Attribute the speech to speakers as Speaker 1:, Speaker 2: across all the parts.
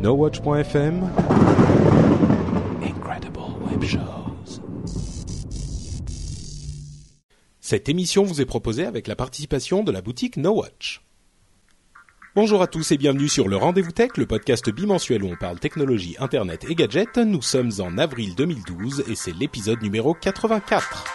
Speaker 1: NoWatch.fm Incredible Web Shows Cette émission vous est proposée avec la participation de la boutique NoWatch. Bonjour à tous et bienvenue sur le Rendez-vous Tech, le podcast bimensuel où on parle technologie, internet et gadgets. Nous sommes en avril 2012 et c'est l'épisode numéro 84.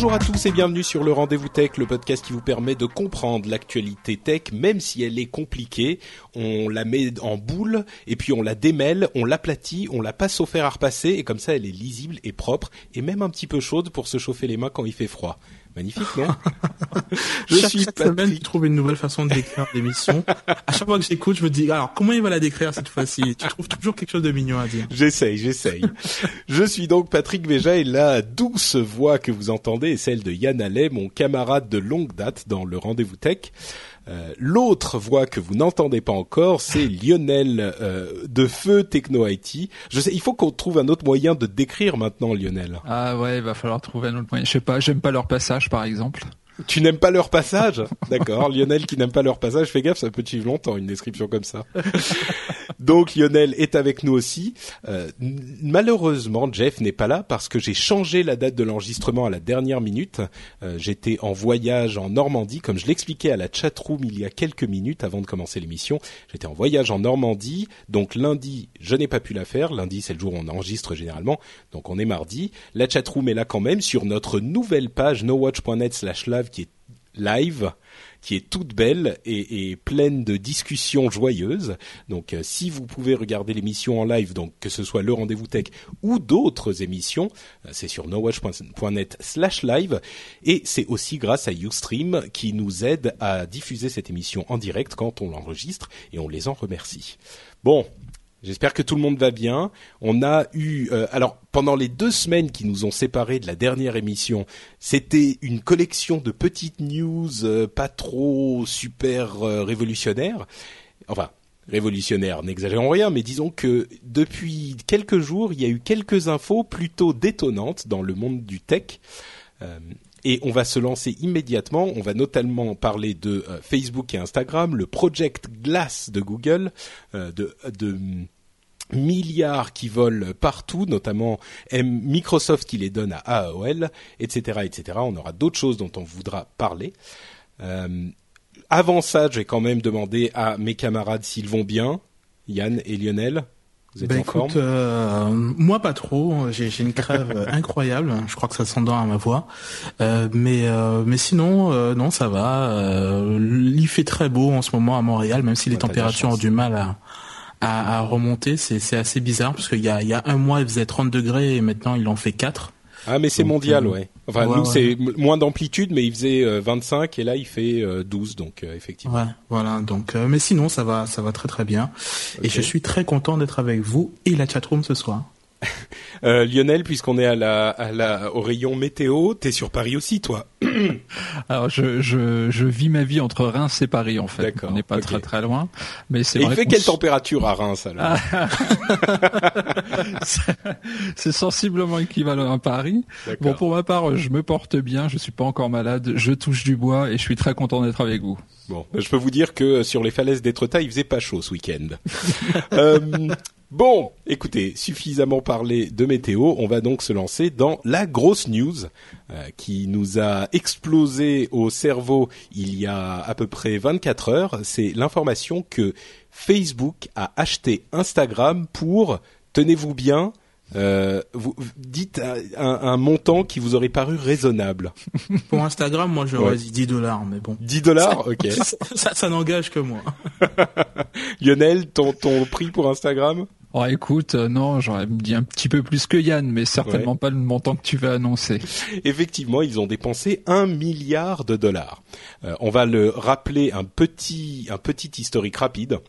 Speaker 1: Bonjour à tous et bienvenue sur le Rendez-vous Tech, le podcast qui vous permet de comprendre l'actualité tech, même si elle est compliquée. On la met en boule et puis on la démêle, on l'aplatit, on la passe au fer à repasser et comme ça elle est lisible et propre et même un petit peu chaude pour se chauffer les mains quand il fait froid. Magnifique, non?
Speaker 2: Je chaque, suis chaque semaine, je trouve une nouvelle façon de décrire l'émission. À chaque fois que j'écoute, je me dis, alors comment il va la décrire cette fois-ci? Tu trouves toujours quelque chose de mignon à dire.
Speaker 1: J'essaye, j'essaye. je suis donc Patrick Véja et la douce voix que vous entendez est celle de Yann Allais, mon camarade de longue date dans le Rendez-vous Tech. Euh, L'autre voix que vous n'entendez pas encore, c'est Lionel euh, de Feu Techno IT. Je sais, il faut qu'on trouve un autre moyen de décrire maintenant Lionel.
Speaker 3: Ah ouais, il va falloir trouver un autre moyen. Je sais pas, j'aime pas leur passage par exemple.
Speaker 1: Tu n'aimes pas leur passage D'accord. Lionel qui n'aime pas leur passage, fais gaffe, ça peut te suivre longtemps une description comme ça. Donc Lionel est avec nous aussi. Euh, malheureusement, Jeff n'est pas là parce que j'ai changé la date de l'enregistrement à la dernière minute. Euh, J'étais en voyage en Normandie, comme je l'expliquais à la chatroom il y a quelques minutes avant de commencer l'émission. J'étais en voyage en Normandie, donc lundi, je n'ai pas pu la faire. Lundi, c'est le jour où on enregistre généralement, donc on est mardi. La chatroom est là quand même sur notre nouvelle page qui est live qui est toute belle et, pleine de discussions joyeuses. Donc, euh, si vous pouvez regarder l'émission en live, donc que ce soit le rendez-vous tech ou d'autres émissions, euh, c'est sur nowatch.net/live et c'est aussi grâce à YouStream qui nous aide à diffuser cette émission en direct quand on l'enregistre et on les en remercie. Bon, J'espère que tout le monde va bien. On a eu, euh, alors pendant les deux semaines qui nous ont séparés de la dernière émission, c'était une collection de petites news euh, pas trop super euh, révolutionnaires. Enfin, révolutionnaires, n'exagérons rien, mais disons que depuis quelques jours, il y a eu quelques infos plutôt détonnantes dans le monde du tech. Et on va se lancer immédiatement. On va notamment parler de euh, Facebook et Instagram, le Project Glass de Google, euh, de, milliards qui volent partout, notamment Microsoft qui les donne à AOL, etc., etc. On aura d'autres choses dont on voudra parler. Euh, avant ça, je vais quand même demander à mes camarades s'ils vont bien, Yann et Lionel. Vous êtes
Speaker 2: Ben
Speaker 1: en
Speaker 2: écoute,
Speaker 1: forme
Speaker 2: euh, moi pas trop. J'ai une crève incroyable. Je crois que ça s'entend à ma voix. Euh, mais euh, mais sinon euh, non ça va. Euh, il fait très beau en ce moment à Montréal, même si les
Speaker 1: Ouais,
Speaker 2: températures ont du mal à à, à remonter. C'est c'est assez bizarre parce qu'il y a il y a un mois il faisait 30 degrés et maintenant il en fait 4.
Speaker 1: Ah, mais c'est mondial,
Speaker 2: euh,
Speaker 1: ouais. Enfin,
Speaker 2: ouais,
Speaker 1: nous,
Speaker 2: ouais.
Speaker 1: c'est moins d'amplitude, mais il faisait euh, 25 et là, il fait euh, 12, donc euh, effectivement.
Speaker 2: Ouais, voilà. Donc euh, mais sinon ça va ça va très très bien. Et je suis très content d'être avec vous et la chatroom ce soir.
Speaker 1: Euh, Lionel, puisqu'on est à la, à la, au rayon météo, t'es sur Paris aussi, toi.
Speaker 3: Alors je, je, je vis ma vie entre Reims et Paris en fait.
Speaker 1: D'accord,
Speaker 3: On n'est pas très très loin, mais c'est
Speaker 1: il fait
Speaker 3: qu'on
Speaker 1: quelle température à Reims alors
Speaker 3: c'est sensiblement équivalent à Paris.
Speaker 1: D'accord.
Speaker 3: Bon pour ma part, je me porte bien, je suis pas encore malade, je touche du bois et je suis très content d'être avec vous.
Speaker 1: Bon, je peux vous dire que euh, sur les falaises d'Étretat, il faisait pas chaud ce week-end. Euh, bon, écoutez, suffisamment parlé de météo, on va donc se lancer dans la grosse news euh, qui nous a explosé au cerveau il y a à peu près 24 heures. C'est l'information que Facebook a acheté Instagram pour, tenez-vous bien, Euh, vous dites un, un, montant qui vous aurait paru raisonnable.
Speaker 2: Pour Instagram, moi j'aurais dit 10 dollars, mais bon.
Speaker 1: 10 dollars, ok.
Speaker 2: Ça, ça, n'engage que moi.
Speaker 1: Lionel, ton, ton prix pour Instagram?
Speaker 3: Oh écoute, euh, non, j'aurais dit un petit peu plus que Yann, mais certainement pas le montant que tu vas annoncer.
Speaker 1: Effectivement, ils ont dépensé un milliard de dollars. Euh, on va le rappeler un petit un petit historique rapide.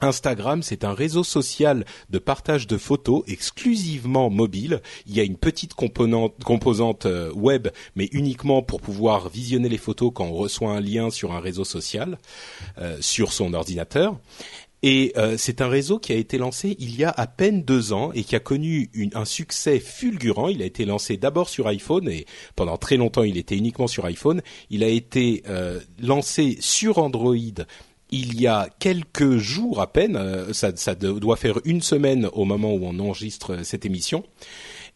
Speaker 1: Instagram, c'est un réseau social de partage de photos exclusivement mobile. Il y a une petite composante euh, web, mais uniquement pour pouvoir visionner les photos quand on reçoit un lien sur un réseau social euh, sur son ordinateur. Et euh, c'est un réseau qui a été lancé il y a à peine deux ans et qui a connu un succès fulgurant. Il a été lancé d'abord sur iPhone et pendant très longtemps il était uniquement sur iPhone. Il a été lancé sur Android il y a quelques jours à peine, euh, ça, doit faire une semaine au moment où on enregistre cette émission.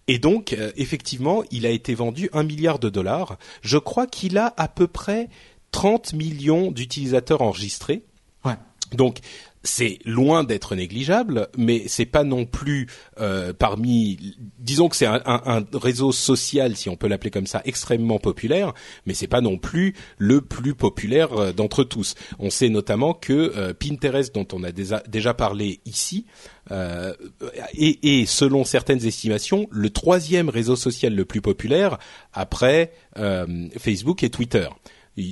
Speaker 1: Et donc, euh, effectivement, il a été vendu un milliard de dollars. Je crois qu'il a à peu près 30 millions d'utilisateurs enregistrés.
Speaker 2: Ouais.
Speaker 1: Donc, c'est loin d'être négligeable, mais c'est pas non plus euh, parmi. Disons que c'est un, réseau social, si on peut l'appeler comme ça, extrêmement populaire, mais c'est pas non plus le plus populaire euh, d'entre tous. On sait notamment que euh, Pinterest, dont on a déjà, parlé ici, euh, est, selon certaines estimations le troisième réseau social le plus populaire après Facebook et Twitter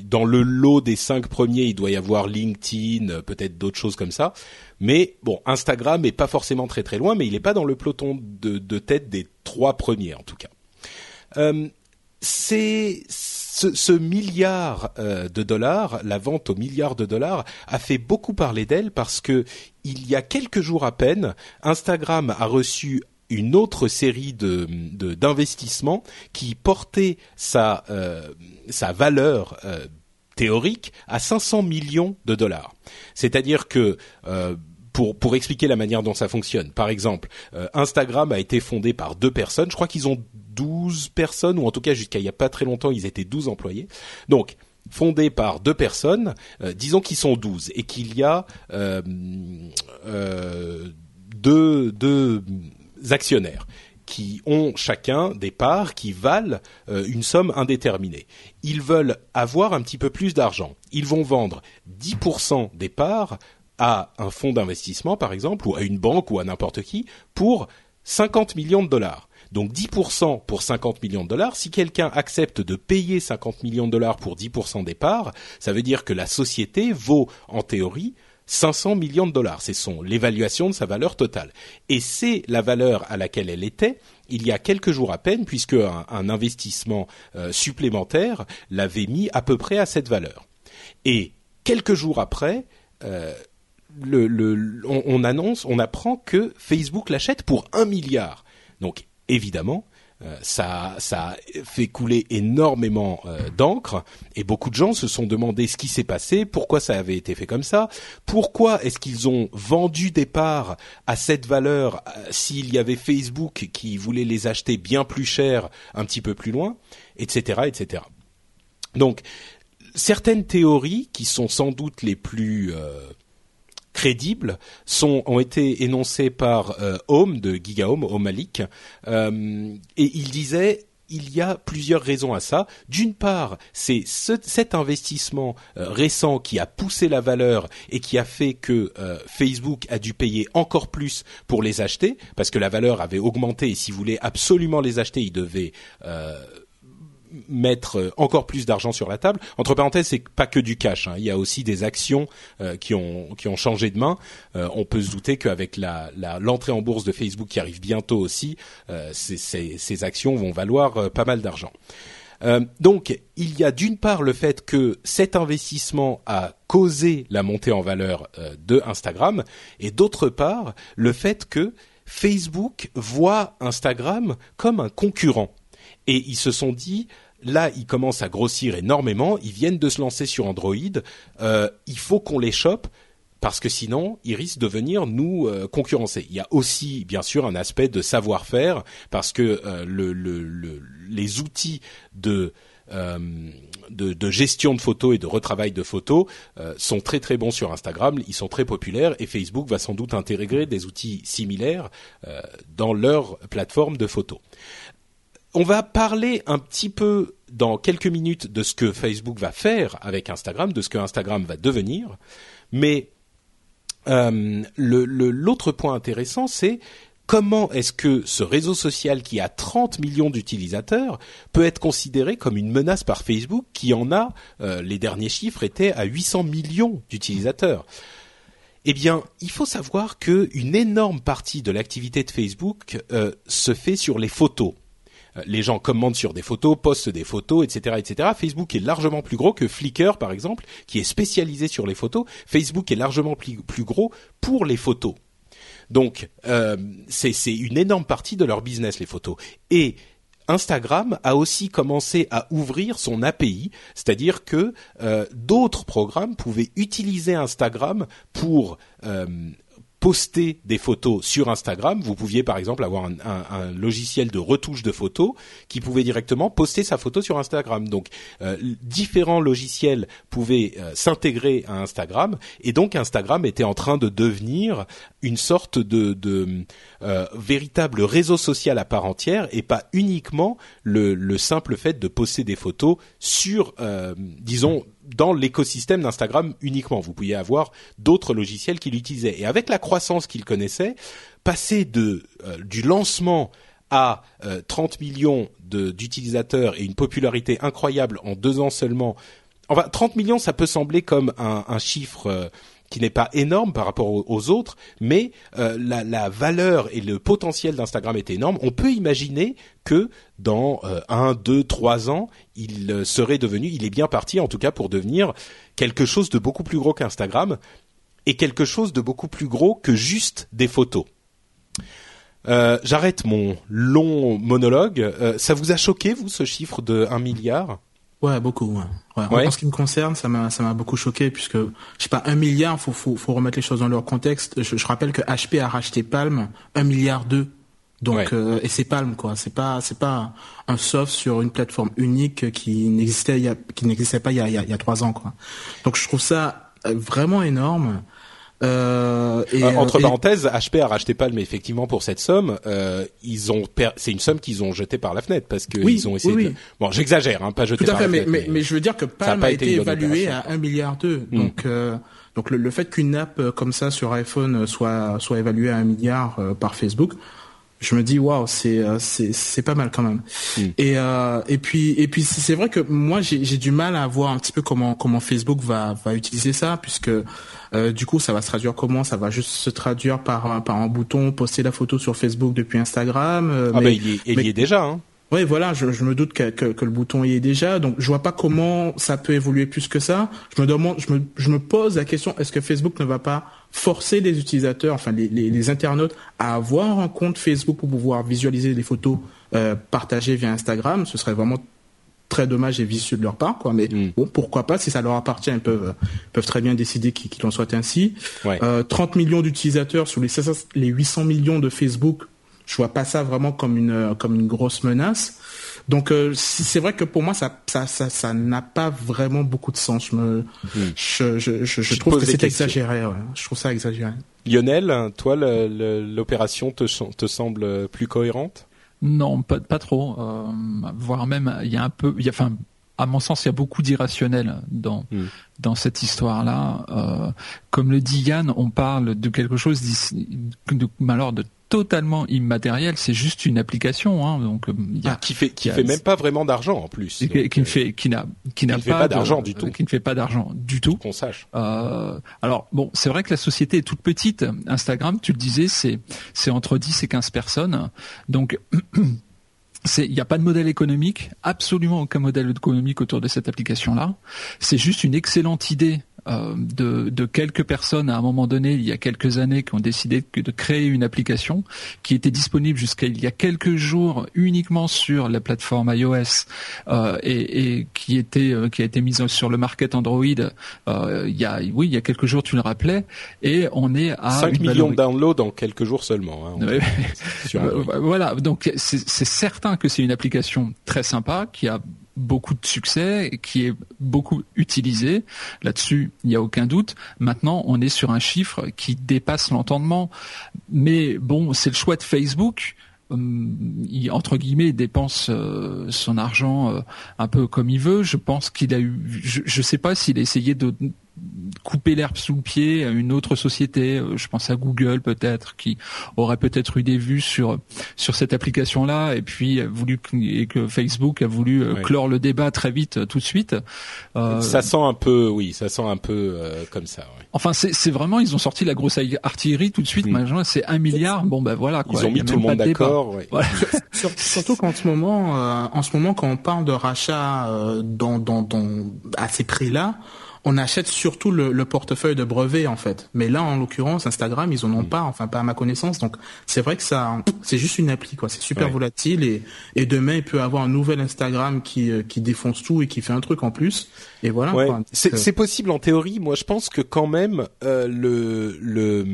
Speaker 1: dans le lot des cinq premiers, il doit y avoir LinkedIn, euh, peut-être d'autres choses comme ça. Mais bon, Instagram est pas forcément très très loin, mais il n'est pas dans le peloton de, tête des trois premiers en tout cas. Euh, c'est ce, milliard euh, de dollars, la vente au milliard de dollars, a fait beaucoup parler d'elle parce que il y a quelques jours à peine, Instagram a reçu une autre série de d'investissements qui portait sa euh, sa valeur euh, théorique à 500 millions de dollars. C'est-à-dire que euh, pour, pour expliquer la manière dont ça fonctionne. Par exemple, Instagram a été fondé par deux personnes. Je crois qu'ils ont 12 personnes, ou en tout cas jusqu'à il y a pas très longtemps, ils étaient 12 employés. Donc, fondé par deux personnes, disons qu'ils sont 12, et qu'il y a deux, deux actionnaires qui ont chacun des parts qui valent euh, une somme indéterminée. Ils veulent avoir un petit peu plus d'argent. Ils vont vendre 10% des parts à un fonds d'investissement, par exemple, ou à une banque ou à n'importe qui, pour 50 millions de dollars. Donc 10% pour 50 millions de dollars, si quelqu'un accepte de payer 50 millions de dollars pour 10% des parts, ça veut dire que la société vaut, en théorie, 500 millions de dollars. C'est son l'évaluation de sa valeur totale. Et c'est la valeur à laquelle elle était il y a quelques jours à peine, puisque un, investissement euh, supplémentaire l'avait mis à peu près à cette valeur. Et quelques jours après, euh, on, annonce, on apprend que Facebook l'achète pour un milliard. Donc évidemment, euh, ça, ça fait couler énormément euh, d'encre et beaucoup de gens se sont demandé ce qui s'est passé, pourquoi ça avait été fait comme ça, pourquoi est-ce qu'ils ont vendu des parts à cette valeur euh, s'il y avait Facebook qui voulait les acheter bien plus cher un petit peu plus loin, etc., etc. Donc certaines théories qui sont sans doute les plus crédibles sont ont été énoncés par euh, Home de GigaHome, Home Malik, euh, et il disait il y a plusieurs raisons à ça. D'une part, c'est cet investissement euh, récent qui a poussé la valeur et qui a fait que Facebook a dû payer encore plus pour les acheter, parce que la valeur avait augmenté et s'il voulait absolument les acheter, il devait mettre euh, encore plus d'argent sur la table. Entre parenthèses, c'est pas que du cash. Hein. Il y a aussi des actions euh, qui ont qui ont changé de main. Euh, on peut se douter qu'avec la l'entrée en bourse de Facebook qui arrive bientôt aussi, ces, ces, ces, actions vont valoir pas mal d'argent. donc, il y a d'une part le fait que cet investissement a causé la montée en valeur de Instagram, et d'autre part le fait que Facebook voit Instagram comme un concurrent. Et ils se sont dit, là, ils commencent à grossir énormément. Ils viennent de se lancer sur Android. Euh, il faut qu'on les chope parce que sinon, ils risquent de venir nous euh, concurrencer. Il y a aussi, bien sûr, un aspect de savoir-faire parce que euh, le, le, les outils de de, gestion de photos et de retravail de photos sont très très bons sur Instagram. Ils sont très populaires et Facebook va sans doute intégrer des outils similaires dans leur plateforme de photos. On va parler un petit peu dans quelques minutes de ce que Facebook va faire avec Instagram, de ce que Instagram va devenir. Mais euh, l'autre point intéressant, c'est comment est-ce que ce réseau social qui a 30 millions d'utilisateurs peut être considéré comme une menace par Facebook qui en a, euh, les derniers chiffres étaient à 800 millions d'utilisateurs. Eh bien, il faut savoir qu'une énorme partie de l'activité de Facebook euh, se fait sur les photos. Euh, les gens commentent sur des photos, postent des photos, etc., etc. Facebook est largement plus gros que Flickr, par exemple, qui est spécialisé sur les photos. Facebook est largement plus, gros pour les photos. Donc, euh, c'est une énorme partie de leur business, les photos. Et Instagram a aussi commencé à ouvrir son API, c'est-à-dire que euh, d'autres programmes pouvaient utiliser Instagram pour poster des photos sur Instagram. Vous pouviez par exemple avoir un, logiciel de retouche de photos qui pouvait directement poster sa photo sur Instagram. Donc euh, différents logiciels pouvaient euh, s'intégrer à Instagram et donc Instagram était en train de devenir une sorte de, euh, véritable réseau social à part entière et pas uniquement le, le simple fait de poster des photos sur, disons, dans l'écosystème d'Instagram uniquement. Vous pouviez avoir d'autres logiciels qui l'utilisaient. Et avec la croissance qu'il connaissait, passer de euh, du lancement à 30 euh, millions d'utilisateurs et une popularité incroyable en deux ans seulement. Enfin, 30 millions, ça peut sembler comme un, chiffre euh, qui n'est pas énorme par rapport aux, autres, mais euh, la, valeur et le potentiel d'Instagram est énorme. On peut imaginer que dans euh, un, deux, trois ans, il euh, serait devenu, il est bien parti en tout cas pour devenir quelque chose de beaucoup plus gros qu'Instagram et quelque chose de beaucoup plus gros que juste des photos. Euh, J'arrête mon long monologue. ça vous a choqué, vous, ce chiffre de 1 milliard?
Speaker 2: Ouais, beaucoup. Ouais. ouais. En ce qui me concerne, ça m'a ça m'a beaucoup choqué puisque je sais pas un milliard, faut faut faut remettre les choses dans leur contexte. Je, je rappelle que HP a racheté Palm un milliard deux. Donc euh, et c'est Palm quoi. C'est pas c'est pas un soft sur une plateforme unique qui n'existait il y a, qui n'existait pas il y a il y a trois ans quoi. Donc je trouve ça euh, vraiment énorme.
Speaker 1: Euh, et, euh, entre parenthèses, HP a racheté Palm effectivement pour cette somme. Euh, ils ont, c'est une somme qu'ils ont jetée par la fenêtre parce qu'ils
Speaker 2: oui,
Speaker 1: ont essayé.
Speaker 2: Oui,
Speaker 1: de... Bon, j'exagère, hein, pas jeté
Speaker 2: Tout à
Speaker 1: fait,
Speaker 2: mais, mais, mais, je veux dire que Palm a, été, évalué à un milliard deux. Hmm. Donc, euh, donc le, le fait qu'une app comme ça sur iPhone soit soit évaluée à un milliard par Facebook, je me dis waouh c'est euh, c'est c'est pas mal quand même. Hmm. et euh, et puis et puis c'est vrai que moi j'ai j'ai du mal à voir un petit peu comment comment Facebook va va utiliser ça puisque euh, du coup ça va se traduire comment? Ça va juste se traduire par par un bouton poster la photo sur Facebook depuis Instagram
Speaker 1: euh, ah bah il y, il y est déjà hein
Speaker 2: oui, voilà, je, je, me doute que, que, que, le bouton y est déjà, donc je vois pas comment ça peut évoluer plus que ça. Je me demande, je me, je me pose la question est-ce que Facebook ne va pas forcer les utilisateurs, enfin les, les, les, internautes, à avoir un compte Facebook pour pouvoir visualiser les photos euh, partagées via Instagram? Ce serait vraiment très dommage et vicieux de leur part, quoi. Mais mm. bon, pourquoi pas Si ça leur appartient, ils peuvent peuvent très bien décider qu'ils en soient ainsi. Ouais. Euh, 30 millions d'utilisateurs sur les, les 800 millions de Facebook je vois pas ça vraiment comme une comme une grosse menace. Donc euh, c'est vrai que pour moi ça ça ça ça n'a pas vraiment beaucoup de sens. Je me hmm. je, je, je, je trouve que c'est exagéré. Ouais. Je trouve ça exagéré.
Speaker 1: Lionel, toi l'opération te te semble plus cohérente?
Speaker 3: Non, pas pas trop. Euh, voire même il y a un peu il y a enfin à mon sens, il y a beaucoup d'irrationnel dans hmm. dans cette histoire-là. Euh, comme le dit Yann, on parle de quelque chose de, alors de totalement immatériel, c'est juste une application, hein, donc
Speaker 1: y a, ah, qui fait qui fait même pas vraiment d'argent en plus,
Speaker 3: qui, qui ne fait qui n'a qui n'a
Speaker 1: pas, d'argent du tout,
Speaker 3: qui ne fait pas d'argent du tout.
Speaker 1: Qu'on sache.
Speaker 3: Euh, alors bon, c'est vrai que la société est toute petite. Instagram, tu le disais, c'est c'est entre 10 et 15 personnes, donc il n'y a pas de modèle économique, absolument aucun modèle économique autour de cette application-là. C'est juste une excellente idée euh, de, de, quelques personnes à un moment donné, il y a quelques années, qui ont décidé de créer une application qui était disponible jusqu'à il y a quelques jours uniquement sur la plateforme iOS euh, et, et, qui était euh, qui a été mise sur le market Android. Euh, il y a oui, il y a quelques jours, tu le rappelais, et on est à
Speaker 1: 5 millions de downloads en quelques jours seulement. Hein,
Speaker 3: voilà, donc c'est certain que c'est une application très sympa qui a beaucoup de succès, qui est beaucoup utilisé. Là-dessus, il n'y a aucun doute. Maintenant, on est sur un chiffre qui dépasse l'entendement. Mais bon, c'est le choix de Facebook. Hum, il, entre guillemets, dépense euh, son argent euh, un peu comme il veut. Je pense qu'il a eu, je ne sais pas s'il a essayé de couper l'herbe sous le pied à une autre société. Euh, je pense à Google peut-être, qui aurait peut-être eu des vues sur sur cette application-là, et puis a voulu et que Facebook a voulu euh, clore le débat très vite euh, tout de suite.
Speaker 1: ça sent un peu, oui, ça sent un peu comme ça.
Speaker 3: Enfin, c'est vraiment, ils ont sorti la grosse artillerie tout de suite. Mm. C'est un milliard. Bon ben voilà.
Speaker 1: Quoi. Ils ont mis tout le monde d'accord.
Speaker 2: Surtout qu'en ce moment, en ce moment, quand on parle de rachat dans, dans, dans à ces prix-là on achète surtout le, portefeuille de brevets en fait. Mais là, en l'occurrence, Instagram, ils en ont mm. pas, enfin pas à ma connaissance. Donc c'est vrai que ça, c'est juste une appli quoi. C'est super volatile et, et demain il peut avoir un nouvel Instagram qui euh, qui défonce tout et qui fait un truc en plus. Et voilà.
Speaker 1: C'est possible en théorie. Moi, je pense que quand même euh, le le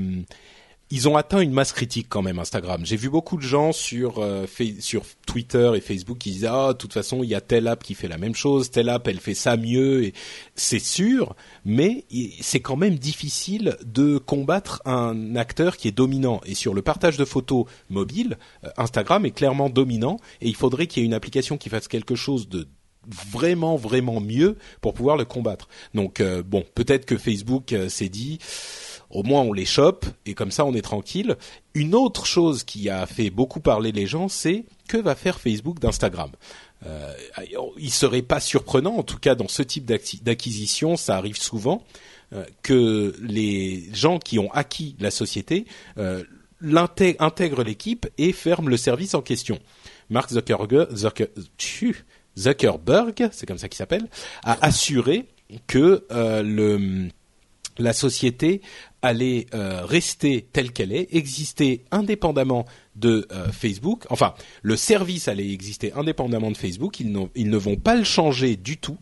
Speaker 1: ils ont atteint une masse critique quand même Instagram. J'ai vu beaucoup de gens sur euh, sur Twitter et Facebook qui disaient ah de toute façon il y a telle app qui fait la même chose, telle app elle fait ça mieux et c'est sûr, mais c'est quand même difficile de combattre un acteur qui est dominant et sur le partage de photos mobile, euh, Instagram est clairement dominant et il faudrait qu'il y ait une application qui fasse quelque chose de vraiment vraiment mieux pour pouvoir le combattre. Donc euh, bon, peut-être que Facebook s'est dit au moins on les chope et comme ça on est tranquille. Une autre chose qui a fait beaucoup parler les gens, c'est que va faire Facebook d'Instagram. Euh, il serait pas surprenant, en tout cas dans ce type d'acquisition, ça arrive souvent, euh, que les gens qui ont acquis la société euh, intègrent l'équipe et ferment le service en question. Mark Zuckerberg, c'est comme ça qu'il s'appelle, a assuré que euh, le la société allait euh, rester telle qu'elle est, exister indépendamment de euh, Facebook. Enfin, le service allait exister indépendamment de Facebook. Ils, ne vont pas le changer du tout.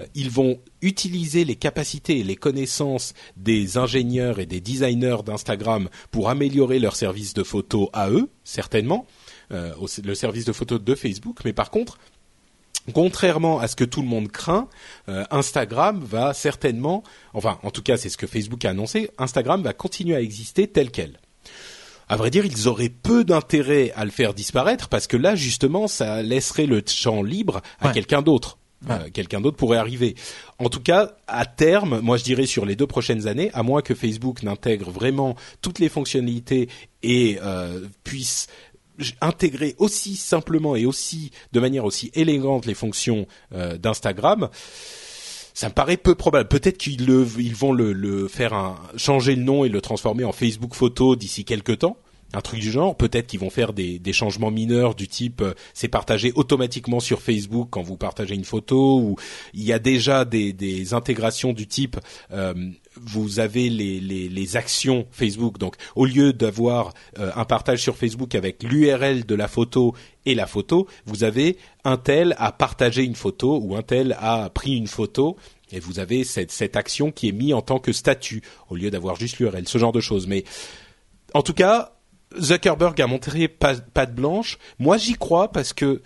Speaker 1: Euh, ils vont utiliser les capacités et les connaissances des ingénieurs et des designers d'Instagram pour améliorer leur service de photo à eux, certainement, le service de photo de Facebook. Mais par contre, contrairement à ce que tout le monde craint, euh, Instagram va certainement, enfin en tout cas c'est ce que Facebook a annoncé, Instagram va continuer à exister tel quel. À vrai dire, ils auraient peu d'intérêt à le faire disparaître parce que là justement ça laisserait le champ libre à quelqu'un d'autre. Euh, quelqu'un d'autre pourrait arriver. En tout cas, à terme, moi je dirais sur les deux prochaines années, à moins que Facebook n'intègre vraiment toutes les fonctionnalités et euh, puisse intégrer aussi simplement et aussi de manière aussi élégante les fonctions euh, d'Instagram, ça me paraît peu probable. Peut-être qu'ils ils vont le, le faire un, changer le nom et le transformer en Facebook Photo d'ici quelques temps un truc du genre. Peut-être qu'ils vont faire des, des, changements mineurs du type euh, c'est partagé automatiquement sur Facebook quand vous partagez une photo ou il y a déjà des, des intégrations du type euh, vous avez les, les, actions Facebook. Donc au lieu d'avoir euh, un partage sur Facebook avec l'URL de la photo et la photo, vous avez un tel a partagé une photo ou un tel a pris une photo et vous avez cette, cette action qui est mise en tant que statut au lieu d'avoir juste l'URL, ce genre de choses. Mais en tout cas, Zuckerberg a montré patte blanche. Moi, j'y crois parce que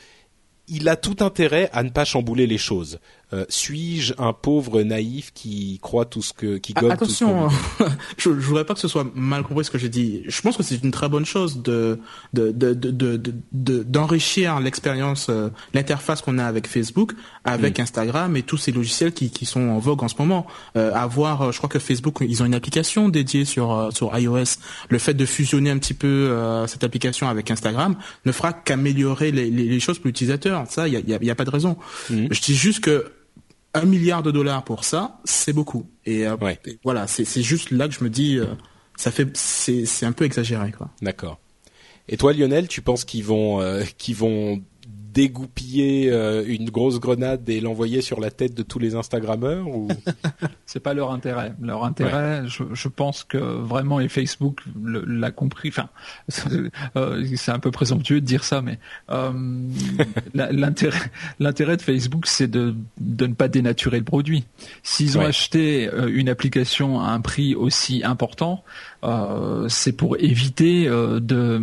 Speaker 1: il a tout intérêt à ne pas chambouler les choses. Euh, suis-je un pauvre naïf qui croit tout ce que qui gobe
Speaker 2: Attention, tout ce hein. je, je voudrais pas que ce soit mal compris ce que j'ai dit. Je pense que c'est une très bonne chose de de de de d'enrichir de, l'expérience, euh, l'interface qu'on a avec Facebook, avec mm. Instagram et tous ces logiciels qui qui sont en vogue en ce moment. Euh, avoir, euh, je crois que Facebook, ils ont une application dédiée sur sur iOS. Le fait de fusionner un petit peu cette application avec Instagram ne fera qu'améliorer les, les, les, choses pour l'utilisateur. Ça, il y a, y, a, y a pas de raison. Mm. Je dis juste que un milliard de dollars pour ça, c'est beaucoup. Et, euh, voilà, c'est juste là que je me dis, euh, ça fait, c'est un peu exagéré, quoi.
Speaker 1: D'accord. Et toi, Lionel, tu penses qu'ils vont, euh, qu'ils vont dégoupiller euh, une grosse grenade et l'envoyer sur la tête de tous les Instagrammeurs ou?
Speaker 3: C'est pas leur intérêt. Leur intérêt, je, je, pense que vraiment et Facebook l'a compris. Enfin, euh, c'est un peu présomptueux de dire ça, mais euh, l'intérêt, l'intérêt de Facebook, c'est de, de ne pas dénaturer le produit. S'ils ont acheté une application à un prix aussi important, euh, c'est pour éviter euh, de,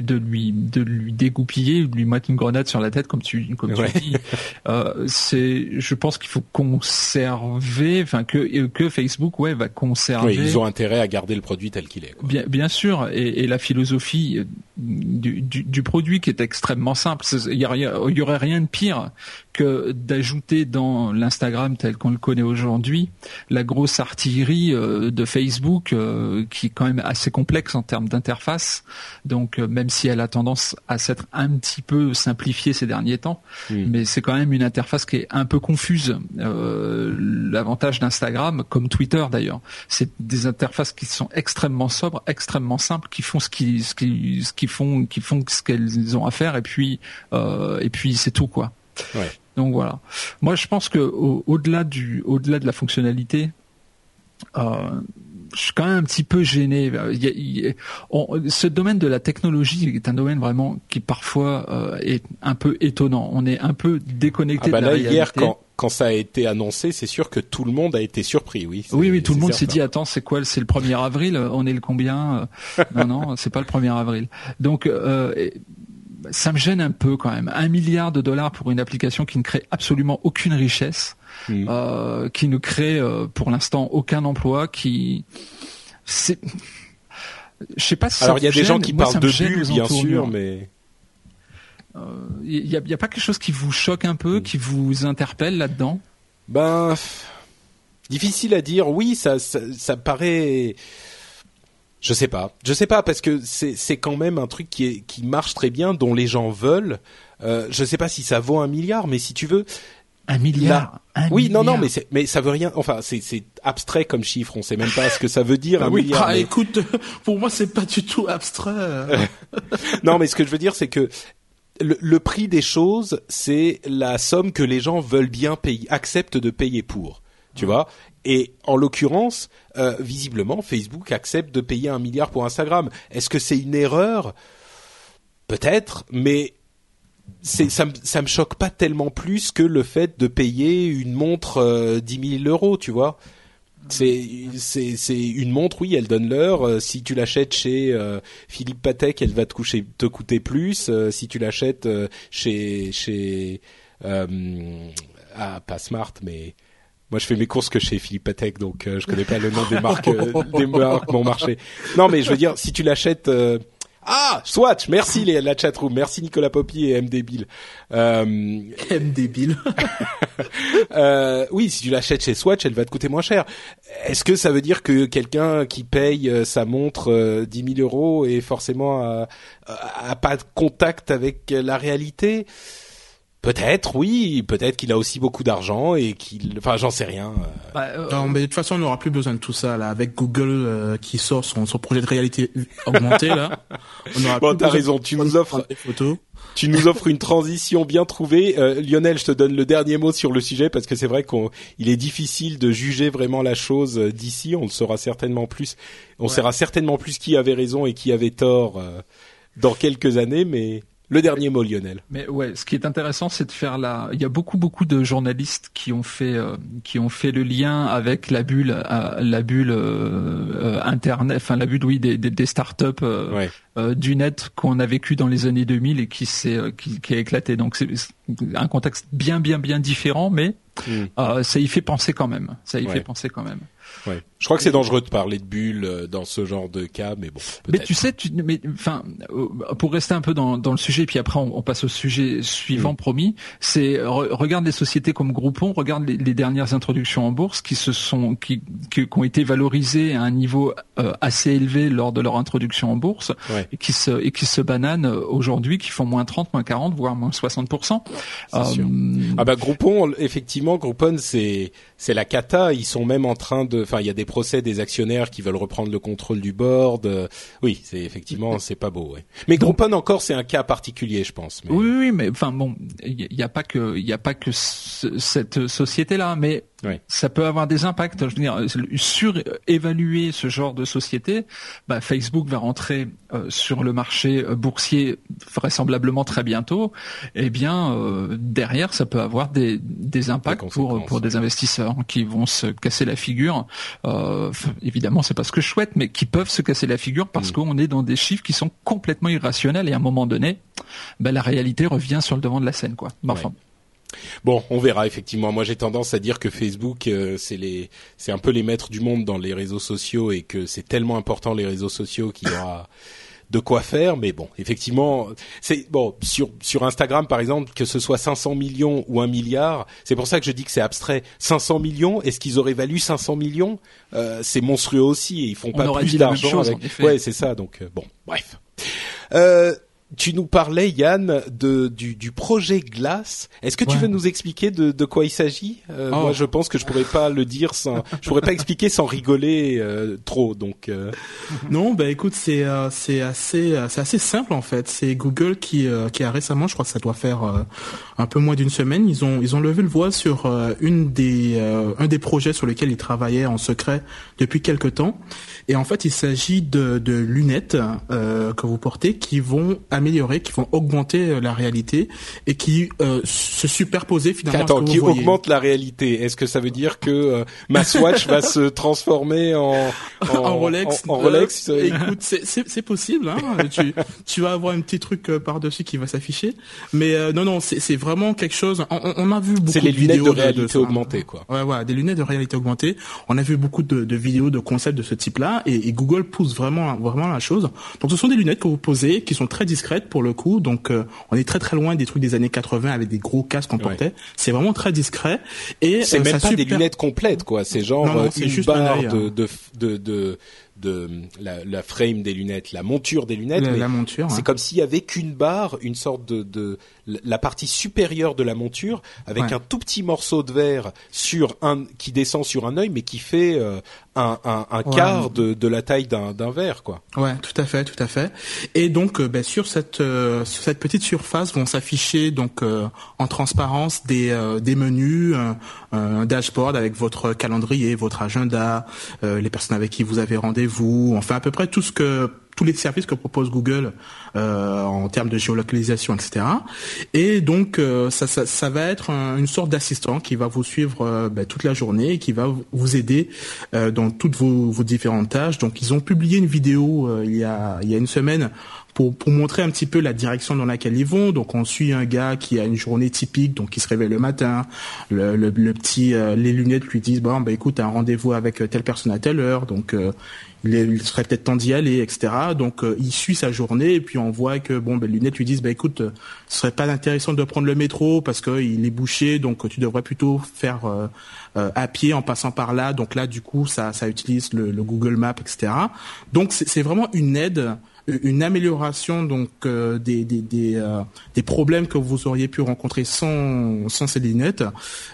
Speaker 3: de lui de lui dégoupiller, de lui mettre une grenade sur la tête comme tu comme tu dis. Euh, c'est, je pense qu'il faut conserver, enfin que que Facebook ouais va conserver.
Speaker 1: Oui, ils ont intérêt à garder le produit tel qu'il est. Quoi.
Speaker 3: Bien bien sûr, et, et la philosophie du, du, du, produit qui est extrêmement simple. Il y, y aurait rien de pire que d'ajouter dans l'Instagram tel qu'on le connaît aujourd'hui la grosse artillerie euh, de Facebook euh, qui est quand même assez complexe en termes d'interface. Donc euh, même si elle a tendance à s'être un petit peu simplifiée ces derniers temps, mais c'est quand même une interface qui est un peu confuse. L'avantage d'Instagram, comme Twitter d'ailleurs, c'est des interfaces qui sont extrêmement sobres, extrêmement simples, qui font ce qui ce qui ce qui font qui font ce qu'elles ont à faire et puis et puis c'est tout quoi.
Speaker 1: Ouais.
Speaker 3: Donc voilà. Moi, je pense que au-delà du, au-delà de la fonctionnalité, euh, je suis quand même un petit peu gêné. ce domaine de la technologie est un domaine vraiment qui parfois euh, est un peu étonnant. On est un peu déconnecté
Speaker 1: ah bah
Speaker 3: de la
Speaker 1: là,
Speaker 3: réalité.
Speaker 1: Hier, quand, quand ça a été annoncé, c'est sûr que tout le monde a été surpris. Oui.
Speaker 3: Oui, oui, tout le monde s'est dit attends, c'est quoi C'est le 1er avril? On est le combien? Non, non, c'est pas le 1er avril. Donc euh, ça me gêne un peu quand même. Un milliard de dollars pour une application qui ne crée absolument aucune richesse,
Speaker 1: mmh.
Speaker 3: euh, qui ne crée euh, pour l'instant aucun emploi, qui c'est, je sais pas. Si
Speaker 1: Alors il y a des
Speaker 3: gêne.
Speaker 1: gens qui
Speaker 3: Moi,
Speaker 1: parlent de bulles, bien sûr, mais
Speaker 3: Il euh, y, a, pas quelque chose qui vous choque un peu,
Speaker 1: Mmh.
Speaker 3: qui vous interpelle là-dedans?
Speaker 1: Ben difficile à dire. Oui, ça, ça, ça paraît. Je sais pas. Je sais pas parce que c'est c'est quand même un truc qui est qui marche très bien, dont les gens veulent. Euh, je sais pas si ça vaut un milliard, mais si tu veux,
Speaker 3: Un milliard. un
Speaker 1: oui, non, non, mais mais ça veut rien. Enfin, c'est c'est abstrait comme chiffre. On sait même pas ce que ça veut dire un
Speaker 2: oui,
Speaker 1: milliard.
Speaker 2: ah,
Speaker 1: mais-
Speaker 2: écoute, pour moi, c'est pas du tout abstrait.
Speaker 1: non, mais ce que je veux dire, c'est que le, le prix des choses, c'est la somme que les gens veulent bien payer, acceptent de payer pour. Tu vois Et en l'occurrence, euh, visiblement, Facebook accepte de payer un milliard pour Instagram. Est-ce que c'est une erreur? Peut-être, mais ça me me choque pas tellement plus que le fait de payer une montre euh, 10 000 euros, tu vois. C'est une montre, oui, elle donne l'heure. Euh, si tu l'achètes chez euh, Philippe Patek, elle va te te coûter plus. Si tu l'achètes chez chez ah pas Smart, mais moi je fais mes courses que chez Philippe Patek, donc euh, je connais pas le nom des marques euh, des marques bon marché. Non, mais je veux dire, si tu l'achètes euh, ah, Swatch, merci les, la chatroom, merci Nicolas Poppy et MD Bill. Euh,
Speaker 2: M débile.
Speaker 1: euh, oui, si tu l'achètes chez Swatch, elle va te coûter moins cher. Est-ce que ça veut dire que quelqu'un qui paye euh, sa montre euh, 10 000 euros est forcément à, à- à pas de contact avec la réalité? Peut-être, oui. Peut-être qu'il a aussi beaucoup d'argent et qu'il, enfin, j'en sais rien. euh.
Speaker 3: Bah, euh,
Speaker 2: Non, mais de toute façon, on n'aura plus besoin de tout ça là. Avec Google euh, qui sort son, son projet de réalité augmentée là, on aura
Speaker 1: Bon,
Speaker 2: plus
Speaker 1: t'as
Speaker 2: besoin
Speaker 1: raison.
Speaker 2: de
Speaker 1: Tu nous offres,
Speaker 2: des photos.
Speaker 1: tu nous offres une transition bien trouvée. Euh, Lionel, je te donne le dernier mot sur le sujet parce que c'est vrai qu'on, il est difficile de juger vraiment la chose euh, d'ici. On le saura certainement plus. On saura certainement plus qui avait raison et qui avait tort euh, dans quelques années. Mais le dernier mot, Lionel.
Speaker 3: Mais ouais, ce qui est intéressant, c'est de faire la. Il y a beaucoup beaucoup de journalistes qui ont fait euh, qui ont fait le lien avec la bulle, euh, la bulle euh, internet, enfin la bulle oui des des, des startups
Speaker 1: Ouais.
Speaker 3: du net qu'on a vécu dans les années 2000 et qui s'est qui, qui a éclaté. Donc c'est un contexte bien bien bien différent, mais
Speaker 1: Mm.
Speaker 3: euh, ça y fait penser quand même. Ça y
Speaker 1: Ouais.
Speaker 3: fait penser quand même.
Speaker 1: Ouais. Je crois que c'est dangereux de parler de bulles euh, dans ce genre de cas, mais bon.
Speaker 3: Mais tu sais, tu, mais enfin, euh, pour rester un peu dans, dans le sujet, puis après on, on passe au sujet suivant, promis. C'est re- regarde les sociétés comme Groupon, regarde les, les dernières introductions en bourse qui se sont, qui, qui, qui ont été valorisées à un niveau euh, assez élevé lors de leur introduction en bourse,
Speaker 1: Ouais.
Speaker 3: et qui se et qui se bananent euh, aujourd'hui, qui font moins 30, moins 40, voire moins 60
Speaker 1: C'est sûr. Ah bah Groupon, effectivement, Groupon c'est c'est la cata. Ils sont même en train de, enfin il y a des procès des actionnaires qui veulent reprendre le contrôle du board. Euh, Oui, c'est effectivement c'est pas beau. Ouais. Mais Groupon encore c'est un cas particulier, je pense. Mais...
Speaker 3: Oui, oui, mais enfin bon, il y, y a pas que il a pas que ce- cette société là, mais ça peut avoir des impacts. Je veux dire, surévaluer ce genre de société, bah, Facebook va rentrer euh, sur le marché euh, boursier vraisemblablement très bientôt. Eh bien, euh, derrière, ça peut avoir des, des impacts pour pour des investisseurs qui vont se casser la figure. évidemment, c'est pas ce que je souhaite, mais qui peuvent se casser la figure parce mm. qu'on est dans des chiffres qui sont complètement irrationnels et à un moment donné, bah, la réalité revient sur le devant de la scène, quoi. Enfin.
Speaker 1: Bon, on verra effectivement. Moi, j'ai tendance à dire que Facebook, euh, c'est les, c'est un peu les maîtres du monde dans les réseaux sociaux et que c'est tellement important les réseaux sociaux qu'il y aura de quoi faire. Mais bon, effectivement, c'est bon sur sur Instagram par exemple, que ce soit 500 millions ou un milliard, c'est pour ça que je dis que c'est abstrait. 500 millions, est-ce qu'ils auraient valu 500 millions? Euh, C'est monstrueux aussi et ils font pas plus d'argent avec. Ouais, c'est ça. Donc euh, bon, bref. Euh, tu nous parlais, Yann, de, du, du projet Glace. Est-ce que tu veux nous expliquer de, de quoi il s'agit? Euh, oh. Moi, je pense que je pourrais pas le dire sans, je pourrais pas expliquer sans rigoler euh, trop. Donc euh.
Speaker 2: non, bah écoute, c'est c'est assez c'est assez simple en fait. C'est Google qui qui a récemment, je crois que ça doit faire un peu moins d'une semaine, ils ont ils ont levé le voile sur une des un des projets sur lesquels ils travaillaient en secret depuis quelque temps. Et en fait, il s'agit de, de lunettes que vous portez qui vont améliorer, qui vont augmenter euh, la réalité et qui euh, se superposer finalement.
Speaker 1: Attends, qui augmente la réalité? Est-ce que ça veut dire que euh, ma Swatch va se transformer en
Speaker 2: en, Rolex?
Speaker 1: En, Rolex.
Speaker 2: écoute, c'est possible. Hein tu, tu vas avoir un petit truc par dessus qui va s'afficher. Mais non, non, c'est vraiment quelque chose. On, on a vu beaucoup.
Speaker 1: C'est les lunettes de réalité augmentée, quoi.
Speaker 2: Ouais, ouais, des lunettes de réalité augmentée. On a vu beaucoup de, de vidéos, de concepts de ce type-là, et, et Google pousse vraiment, vraiment la chose. Donc, ce sont des lunettes que vous posez, qui sont très discrètes pour le coup. Donc euh, on est très très loin des trucs des années 80 avec des gros casques qu'on portait. C'est vraiment très discret et
Speaker 1: c'est euh, même pas des lunettes complètes quoi. C'est genre euh, une juste barre hein. de, de, de, de de la, la, frame des lunettes, la monture des lunettes.
Speaker 2: La, monture.
Speaker 1: C'est comme s'il y avait qu'une barre, une sorte de, de la partie supérieure de la monture avec un tout petit morceau de verre sur un qui descend sur un œil, mais qui fait euh, un, un, un quart de, de, la taille d'un, d'un verre, quoi.
Speaker 2: Ouais, tout à fait, tout à fait. Et donc, euh, ben, sur cette euh, sur cette petite surface vont s'afficher donc en transparence des des menus, un dashboard avec votre calendrier, votre agenda, les personnes avec qui vous avez rendez-vous, enfin à peu près tout ce que tous les services que propose Google euh, en termes de géolocalisation, etc. Et donc euh, ça, ça, ça, va être une sorte d'assistant qui va vous suivre euh, ben, toute la journée et qui va vous aider euh, dans toutes vos, vos, différentes tâches. Donc ils ont publié une vidéo il y a il y a une semaine pour, pour montrer un petit peu la direction dans laquelle ils vont. Donc on suit un gars qui a une journée typique, donc il se réveille le matin, le, le, petit, les lunettes lui disent bon bah écoute, un rendez-vous avec telle personne à telle heure, donc il, serait peut-être temps d'y aller, etc. Donc euh, il suit sa journée et puis on voit que bon, ben, les lunettes lui disent bah écoute, euh, ce serait pas intéressant de prendre le métro parce qu'il est bouché, donc tu devrais plutôt faire euh, à pied en passant par là. Donc là, du coup, ça, ça utilise le, le Google Maps, etc. Donc c'est vraiment une aide une amélioration donc euh, des des des, euh, des, problèmes que vous auriez pu rencontrer sans sans ces lunettes.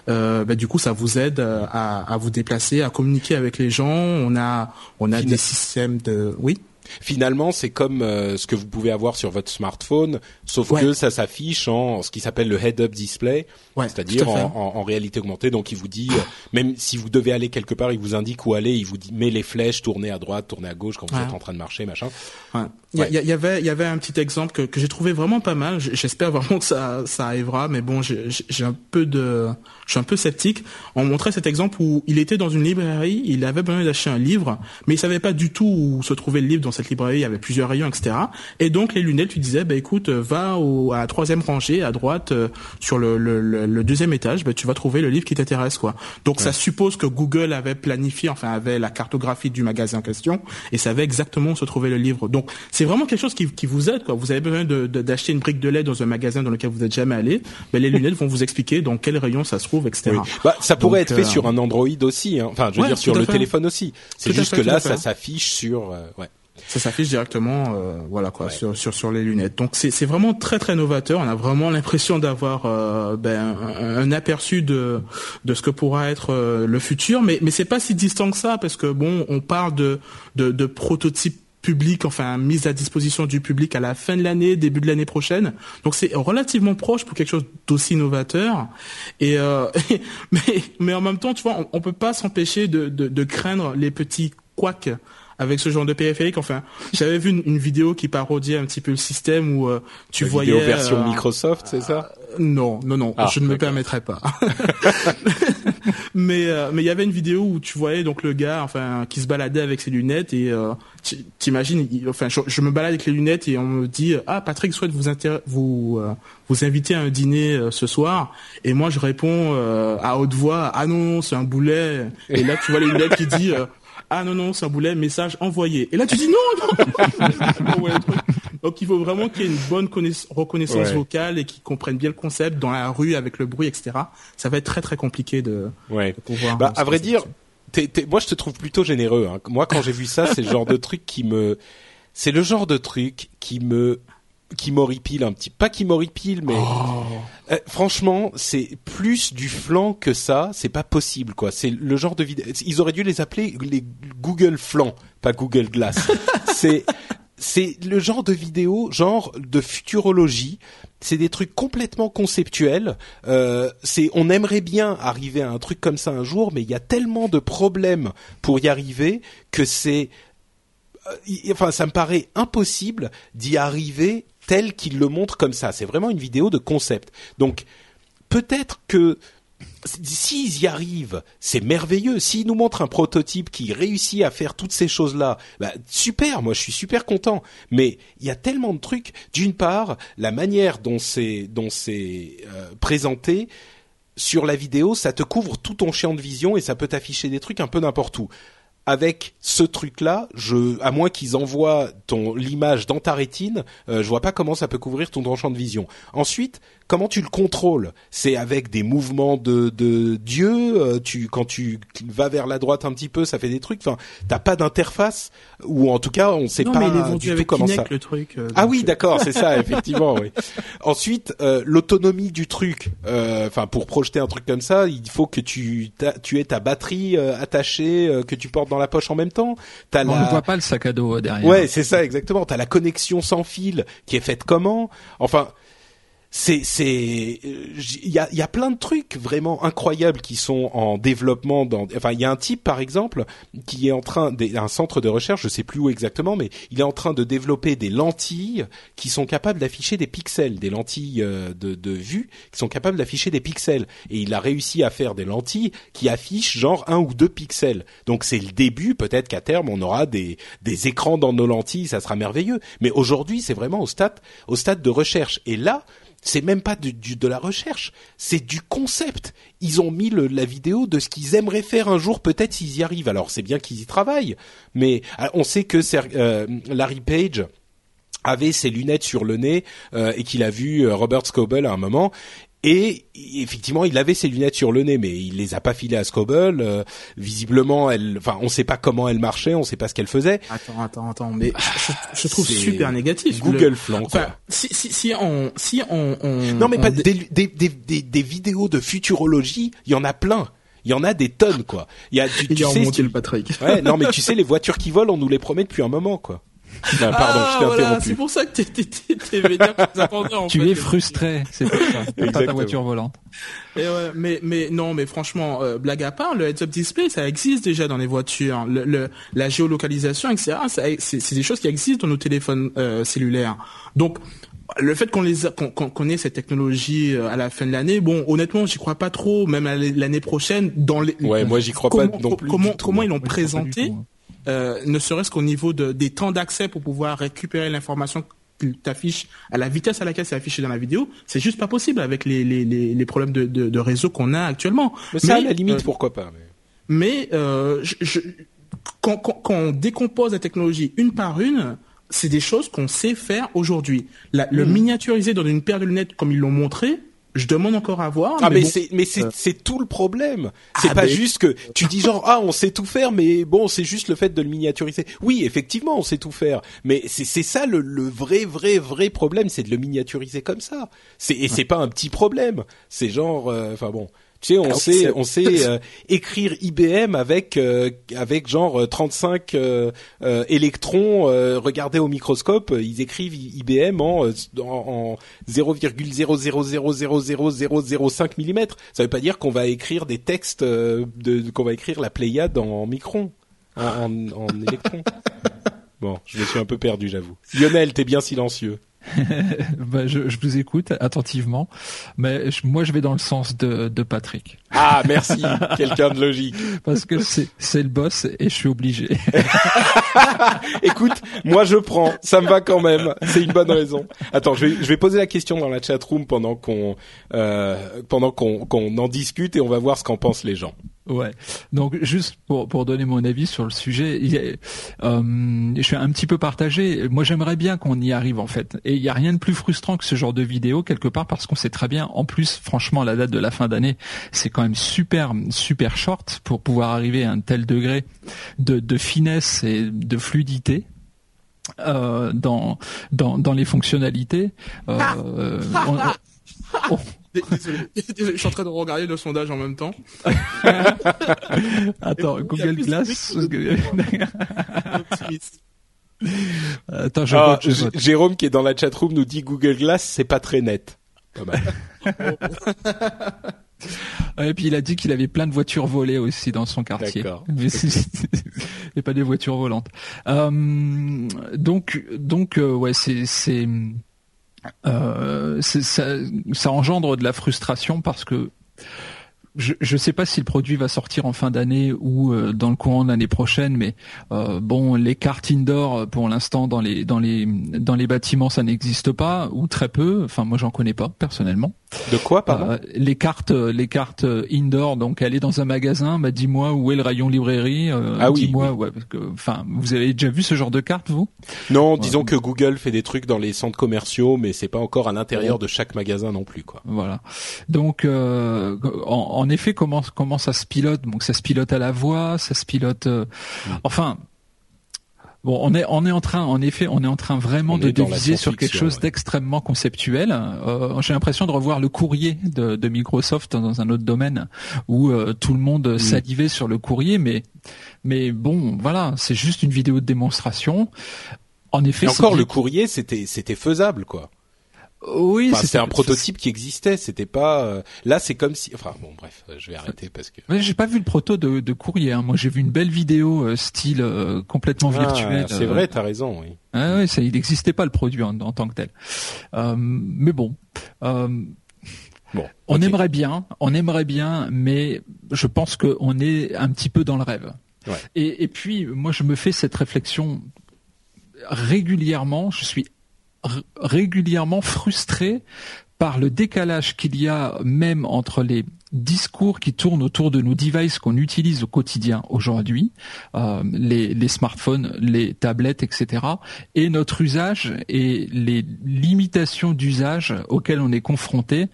Speaker 2: Euh, bah, du coup, ça vous aide à, à vous déplacer, à communiquer avec les gens. On a on a des systèmes de oui?
Speaker 1: Finalement, c'est comme euh, ce que vous pouvez avoir sur votre smartphone, sauf que ça s'affiche en ce qui s'appelle le head-up display, c'est-à-dire en, en, réalité augmentée. Donc, il vous dit, euh, même si vous devez aller quelque part, il vous indique où aller, il vous dit, met les flèches, tournez à droite, tournez à gauche quand vous êtes en train de marcher, machin.
Speaker 2: Il y, y, avait, il y avait un petit exemple que, que j'ai trouvé vraiment pas mal. J'espère vraiment que ça, ça arrivera, mais bon, j'ai un peu de, je suis un peu sceptique. On montrait cet exemple où il était dans une librairie, il avait besoin d'acheter un livre, mais il savait pas du tout où se trouvait le livre dans cette librairie. Il y avait plusieurs rayons, etc. Et donc les lunettes lui disaient, bah écoute, va au, à la troisième rangée à droite euh, sur le, le, le, deuxième étage, bah, tu vas trouver le livre qui t'intéresse, quoi. Donc ça suppose que Google avait planifié, enfin avait la cartographie du magasin en question et savait exactement où se trouvait le livre. Donc c'est vraiment quelque chose qui, qui, vous aide. Quoi. Vous avez besoin d'acheter de, une brique de lait dans un magasin dans lequel vous n'êtes jamais allé. Ben, les lunettes vont vous expliquer dans quel rayon ça se trouve, etc.
Speaker 1: Bah, ça pourrait être fait euh, sur un Android aussi. Hein. Enfin, je veux dire sur le téléphone aussi. C'est juste que là, ça s'affiche sur. Euh, ouais
Speaker 2: ça s'affiche directement euh, voilà quoi sur, sur sur les lunettes donc c'est c'est vraiment très très novateur on a vraiment l'impression d'avoir euh, ben, un, aperçu de de ce que pourra être euh, le futur mais mais c'est pas si distant que ça parce que bon on parle de de, de prototypes public, enfin mise à disposition du public à la fin de l'année, début de l'année prochaine. Donc c'est relativement proche pour quelque chose d'aussi novateur. Et euh, mais mais en même temps, tu vois, on, on peut pas s'empêcher de, de, de craindre les petits couacs avec ce genre de périphérique. Enfin, j'avais vu une, une, vidéo qui parodiait un petit peu le système où euh, tu
Speaker 1: La
Speaker 2: voyais
Speaker 1: vidéo version
Speaker 2: euh,
Speaker 1: Microsoft, c'est ça?
Speaker 2: Non, non, non,
Speaker 1: Ah,
Speaker 2: je ne me permettrai pas. mais euh, mais il y avait une vidéo où tu voyais donc le gars, enfin, qui se baladait avec ses lunettes et euh, t'imagines, enfin, je, me balade avec les lunettes et on me dit ah Patrick souhaite vous vous euh, vous inviter à un dîner euh, ce soir et moi je réponds euh, à haute voix ah non non c'est un boulet et là tu vois les lunettes qui dit euh, ah non non c'est un boulet message envoyé et là tu dis non non Ouais, le truc. Donc il faut vraiment qu'il y ait une bonne connaiss- reconnaissance
Speaker 1: Ouais.
Speaker 2: vocale et qu'ils comprennent bien le concept dans la rue avec le bruit etc ça va être très très compliqué de,
Speaker 1: Ouais.
Speaker 2: de pouvoir
Speaker 1: Bah,
Speaker 2: euh,
Speaker 1: à vrai dire, t'es- t'es- moi je te trouve plutôt généreux. Hein. Moi, quand j'ai vu ça, c'est le genre de truc qui me, c'est le genre de truc qui me, qui m'horripile un petit, pas qui m'horripile, mais Euh, franchement, c'est plus du flan que ça. C'est pas possible, quoi. C'est le genre de vidéo. Ils auraient dû les appeler les Google flan, pas Google Glass. c'est c'est le genre de vidéo, genre de futurologie. C'est des trucs complètement conceptuels. Euh, c'est, on aimerait bien arriver à un truc comme ça un jour, mais il y a tellement de problèmes pour y arriver que c'est, euh, enfin, ça me paraît impossible d'y arriver tel qu'il le montre comme ça. C'est vraiment une vidéo de concept. Donc, peut-être que s'ils y arrivent, c'est merveilleux. S'ils nous montrent un prototype qui réussit à faire toutes ces choses-là, bah, super, moi je suis super content. Mais il y a tellement de trucs. D'une part, la manière dont c'est dont c'est euh, présenté sur la vidéo, ça te couvre tout ton champ de vision et ça peut t'afficher des trucs un peu n'importe où. Avec ce truc-là, je, à moins qu'ils envoient ton l'image dans ta rétine, euh, je vois pas comment ça peut couvrir ton, ton champ de vision. Ensuite, comment tu le contrôles? C'est avec des mouvements de, de Dieu. euh, tu, quand tu vas vers la droite un petit peu, ça fait des trucs. Enfin, t'as pas d'interface? Ou en tout cas, on sait
Speaker 2: non
Speaker 1: pas
Speaker 2: mais il est vendu
Speaker 1: du tout
Speaker 2: avec
Speaker 1: comment
Speaker 2: Kinect
Speaker 1: ça.
Speaker 2: le truc euh,
Speaker 1: Ah oui,
Speaker 2: euh,
Speaker 1: d'accord, c'est ça, effectivement. oui. Ensuite, euh, l'autonomie du truc. euh, Enfin, pour projeter un truc comme ça, il faut que tu tu aies ta batterie euh, attachée, euh, que tu portes dans la poche en même temps.
Speaker 3: On
Speaker 1: la...
Speaker 3: ne voit pas le sac à dos derrière.
Speaker 1: Ouais, c'est ça exactement. T'as la connexion sans fil qui est faite comment? Enfin, c'est c'est il y a y a plein de trucs vraiment incroyables qui sont en développement dans enfin il y a un type par exemple qui est en train des- un centre de recherche je sais plus où exactement mais il est en train de développer des lentilles qui sont capables d'afficher des pixels des lentilles euh, de de vue qui sont capables d'afficher des pixels. Et il a réussi à faire des lentilles qui affichent genre un ou deux pixels. Donc c'est le début peut-être qu'à terme on aura des des écrans dans nos lentilles ça sera merveilleux. Mais aujourd'hui c'est vraiment au stade au stade de recherche. Et là c'est même pas du, du- de la recherche, c'est du concept. Ils ont mis le- la vidéo de ce qu'ils aimeraient faire un jour, peut-être s'ils y arrivent. Alors c'est bien qu'ils y travaillent, mais ah, on sait que euh, Larry Page avait ses lunettes sur le nez euh, et qu'il a vu euh, Robert Scoble à un moment. Et effectivement, il avait ses lunettes sur le nez, mais il les a pas filées à Scoble. Euh, visiblement, elle, enfin, on sait pas comment elle marchait, on sait pas ce qu'elle faisait.
Speaker 2: attends attends attends mais je, je- je trouve super négatif Le-
Speaker 1: Google quoi.
Speaker 2: enfin si si si on si on, on
Speaker 1: Non, mais
Speaker 2: on
Speaker 1: pas des, des, des, des, des vidéos de futurologie, il y en a plein. Il y en a des tonnes, quoi. Il y a, tu,
Speaker 2: il
Speaker 1: tu
Speaker 2: est
Speaker 1: sais, tu-
Speaker 2: le Patrick
Speaker 1: ouais, non, mais tu sais, les voitures qui volent, on nous les promet depuis un moment, quoi. Non, pardon,
Speaker 2: ah,
Speaker 1: je t'ai
Speaker 2: voilà,
Speaker 1: interrompu.
Speaker 2: c'est pour ça que t'es t'es t'es t'es vénère que tu attendais, en
Speaker 3: Tu
Speaker 2: fait.
Speaker 3: es frustré, c'est pour ça. T'as ta voiture volante.
Speaker 2: Et ouais, mais mais non, mais franchement, euh, blague à part, le heads-up display, ça existe déjà dans les voitures. Le, le- la géolocalisation, etc. ça- C'est c'est des choses qui existent dans nos téléphones euh, cellulaires. Donc le fait qu'on les a- qu'on qu'on qu'on ait cette technologie euh, à la fin de l'année, bon, honnêtement, j'y crois pas trop. Même l'année prochaine, dans les
Speaker 1: Ouais, moi, j'y crois pas
Speaker 2: comment,
Speaker 1: non plus
Speaker 2: Comment ils l'ont
Speaker 3: pas
Speaker 2: présenté
Speaker 3: tout, hein.
Speaker 2: Euh, ne serait-ce qu'au niveau de, des temps d'accès pour pouvoir récupérer l'information qu'il t'affiche à la vitesse à laquelle c'est affiché dans la vidéo, c'est juste pas possible avec les, les, les, les problèmes de, de, de réseau qu'on a actuellement.
Speaker 1: Mais ça, à la limite,
Speaker 2: euh,
Speaker 1: pourquoi pas. Mais...
Speaker 2: mais euh, je, je- quand, quand, quand on décompose la technologie une par une, c'est des choses qu'on sait faire aujourd'hui. Le
Speaker 1: Hmm.
Speaker 2: miniaturiser dans une paire de lunettes comme ils l'ont montré, je demande encore à voir.
Speaker 1: Ah mais, c'est mais c'est
Speaker 2: euh,
Speaker 1: c'est tout le problème. C'est
Speaker 2: Ah,
Speaker 1: pas
Speaker 2: mais-
Speaker 1: juste que tu dis genre ah on sait tout faire mais bon c'est juste le fait de le miniaturiser. Oui effectivement on sait tout faire mais c'est c'est ça le, le vrai vrai vrai problème c'est de le miniaturiser comme ça. C'est et c'est pas un petit problème. C'est genre euh, enfin bon Tu sais, on sait, on sait euh, écrire IBM avec euh, avec genre 35 euh, électrons. regardez au microscope, ils écrivent IBM en, en, en 0,0000005 mm. Ça veut pas dire qu'on va écrire des textes, de, qu'on va écrire la Pléiade en micron, en, en, en électrons. bon, je me suis un peu perdu, j'avoue. Lionel, t'es bien silencieux.
Speaker 3: bah, je, je, vous écoute attentivement, mais moi je vais dans le sens de, de Patrick.
Speaker 1: Ah merci, quelqu'un de logique.
Speaker 3: Parce que c'est le boss et je suis obligé.
Speaker 1: Écoute, moi je prends, ça me va quand même, c'est une bonne raison. Attends, je vais je vais poser la question dans la chat room pendant qu'on euh, pendant qu'on qu'on en discute et on va voir ce qu'en pensent les gens.
Speaker 3: Ouais. Donc juste pour pour donner mon avis sur le sujet, il euh, je suis un petit peu partagé. Moi, j'aimerais bien qu'on y arrive en fait. Et il y a rien de plus frustrant que ce genre de vidéo quelque part parce qu'on sait très bien. En plus, franchement, la date de la fin d'année, c'est quand même super super short pour pouvoir arriver à un tel degré de, de finesse et de fluidité. Euh, dans, dans dans les fonctionnalités. Euh,
Speaker 2: Désolé. je suis en train de regarder le sondage en même temps.
Speaker 3: Attends, Google Glass.
Speaker 1: Attends, je ah, Jérôme qui est dans la chatroom nous dit Google Glass, c'est pas très net. Pas mal.
Speaker 3: Et puis il a dit qu'il avait plein de voitures volées aussi dans son quartier. D'accord. Et pas des voitures volantes. Euh, donc donc euh, ouais c'est c'est ça, ça engendre de la frustration parce que je ne sais pas si le produit va sortir en fin d'année ou euh, dans le courant de l'année prochaine, mais euh, bon, les cartes indoor pour l'instant dans les dans les dans les bâtiments ça n'existe pas ou très peu. Enfin, moi j'en connais pas personnellement.
Speaker 1: De quoi, pardon
Speaker 3: euh, Les cartes, les cartes indoor. Donc, aller dans un magasin, bah dis-moi où est le rayon librairie. ah oui. Dis-moi, ouais, parce que, enfin, vous avez déjà vu ce genre de cartes, vous?
Speaker 1: Non, disons que Google fait des trucs dans les centres commerciaux, mais c'est pas encore à l'intérieur de chaque magasin non plus, quoi.
Speaker 3: Voilà. Donc, en en effet, comment comment ça se pilote? Donc ça se pilote à la voix, ça se pilote. Euh, mm. Enfin, Bon, on est on est en train, en effet, on est en train vraiment de diviser sur quelque chose d'extrêmement conceptuel. Euh, J'ai l'impression de revoir le courrier de, de Microsoft dans un autre domaine où euh, tout le monde mm. salivait sur le courrier, mais mais bon, voilà, c'est juste une vidéo de démonstration. En effet,
Speaker 1: Et encore le courrier, c'était c'était faisable, quoi.
Speaker 3: Oui,
Speaker 1: c'était un prototype qui existait. C'était pas. Euh, là, c'est comme si. Enfin, bon, bref, euh, je vais arrêter parce que.
Speaker 3: j'ai pas vu le proto de, de courrier. Hein. Moi, j'ai vu une belle vidéo euh, style complètement ah, virtuel.
Speaker 1: C'est vrai, t'as raison. Oui.
Speaker 3: Ah, oui, ça, il n'existait pas le produit en, tant que tel. mais bon. Bon, on aimerait bien, on aimerait bien, mais je pense qu'on est un petit peu dans le rêve. Ouais. Et, et puis, moi, je me fais cette réflexion régulièrement. Je suis régulièrement frustré par le décalage qu'il y a même entre les discours qui tournent autour de nos devices qu'on utilise au quotidien aujourd'hui, euh, les, les, smartphones, les tablettes, etc., et notre usage et les limitations d'usage auxquelles on est confronté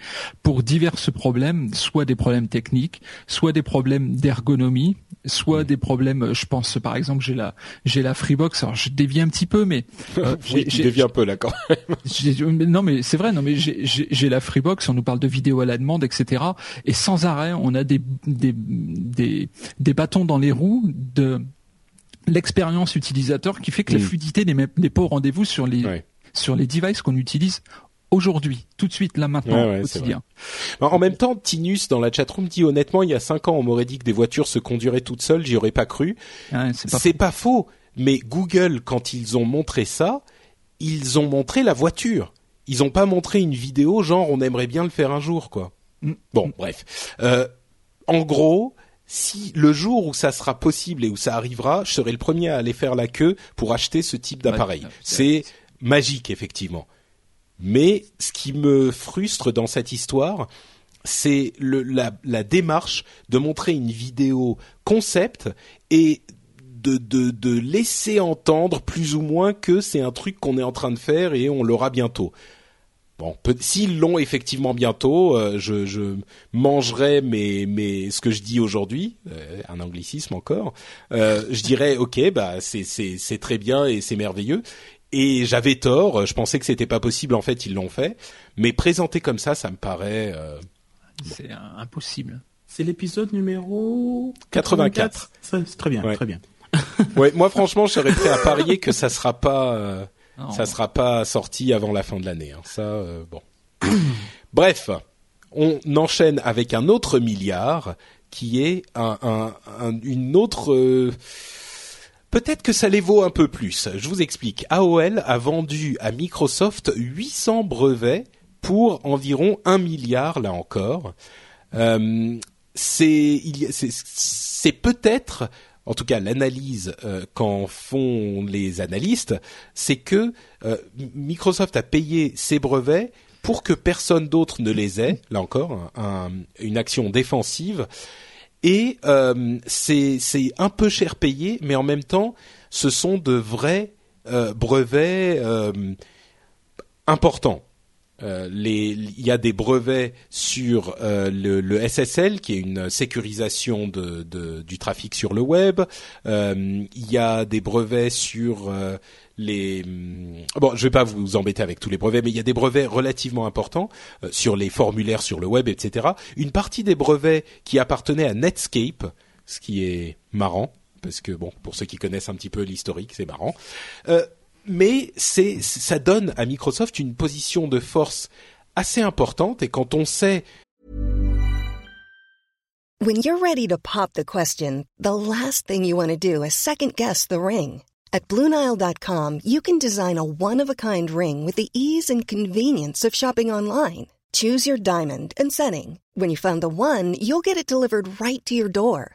Speaker 3: pour divers problèmes, soit des problèmes techniques, soit des problèmes d'ergonomie, soit des problèmes. Je pense par exemple, j'ai la j'ai la Freebox. Alors je dévie un petit peu, mais
Speaker 1: euh, oui, tu dévies un peu là quand
Speaker 3: même. non mais c'est vrai. Non mais j'ai la Freebox. On nous parle de vidéo à la demande, etc. Et sans arrêt, on a des, des, des, des bâtons dans les roues de l'expérience utilisateur qui fait que la mm. fluidité n'est pas au rendez-vous sur les sur les devices qu'on utilise aujourd'hui, tout de suite, là maintenant, quotidien.
Speaker 1: En même temps, Tinus dans la chatroom dit honnêtement, il y a cinq ans, on m'aurait dit que des voitures se conduiraient toutes seules, j'y aurais pas cru. c'est pas, pas, faux. Mais Google, quand ils ont montré ça, ils ont montré la voiture. Ils ont pas montré une vidéo genre on aimerait bien le faire un jour, quoi. Bon, bref. Euh, en gros, si le jour où ça sera possible et où ça arrivera, je serai le premier à aller faire la queue pour acheter ce type d'appareil. c'est magique, effectivement. Mais ce qui me frustre dans cette histoire, c'est la, la, démarche de montrer une vidéo concept et de, de, de laisser entendre plus ou moins que c'est un truc qu'on est en train de faire et on l'aura bientôt. Bon, s'ils l'ont effectivement bientôt, euh, je, je, mangerai mes, mes, ce que je dis aujourd'hui, euh, un anglicisme encore. Euh, je dirais, ok, bah c'est c'est très bien et c'est merveilleux. Et j'avais tort, je pensais que c'était pas possible. En fait, ils l'ont fait. Mais présenté comme ça, ça me paraît.
Speaker 3: C'est impossible.
Speaker 2: C'est l'épisode numéro
Speaker 1: 84.
Speaker 2: C'est très bien, très bien.
Speaker 1: ouais, moi franchement, je serais prêt à parier que ça sera pas, euh, ça sera pas sorti avant la fin de l'année. Hein. Ça, euh, bon. Bref, on enchaîne avec un autre milliard qui est un, un, une autre. Euh, peut-être que ça les vaut un peu plus. Je vous explique. AOL a vendu à Microsoft 800 brevets pour environ un milliard là encore. Euh, c'est peut-être en tout cas l'analyse euh, qu'en font les analystes, c'est que euh, Microsoft a payé ses brevets pour que personne d'autre ne les ait, là encore, une action défensive. Et euh, c'est un peu cher payé, mais en même temps, ce sont de vrais brevets importants. Euh, il y a des brevets sur euh, le, SSL, qui est une sécurisation du trafic sur le web. Euh, il y a des brevets sur les. Bon, je vais pas vous embêter avec tous les brevets, mais il y a des brevets relativement importants sur les formulaires sur le web, etc. Une partie des brevets qui appartenaient à Netscape, ce qui est marrant parce que bon, pour ceux qui connaissent un petit peu l'historique, c'est marrant mais c'est ça donne à Microsoft une position de force assez importante et quand on sait
Speaker 4: When you're ready to pop the question, the last thing you want to do is second guess the ring. At BlueNile.com, you can design a one-of-a-kind ring with the ease and convenience of shopping online. Choose your diamond and setting. When you find the one, you'll get it delivered right to your door.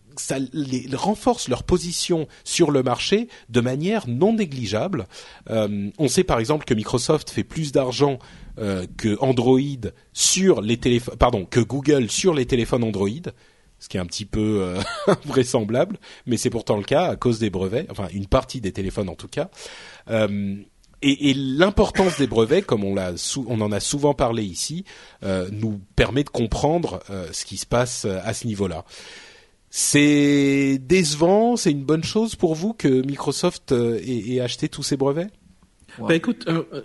Speaker 1: ça renforce leur position sur le marché de manière non négligeable. Euh, on sait par exemple que Microsoft fait plus d'argent euh, que Android sur les téléphones, Google sur les téléphones Android, ce qui est un petit peu euh, vraisemblable, mais c'est pourtant le cas à cause des brevets, enfin une partie des téléphones en tout cas. Et, l'importance des brevets, comme on, on en a souvent parlé ici, nous permet de comprendre ce qui se passe à ce niveau-là. C'est décevant, c'est une bonne chose pour vous que Microsoft euh, ait, acheté tous ces brevets?
Speaker 2: Bah écoute, euh, euh,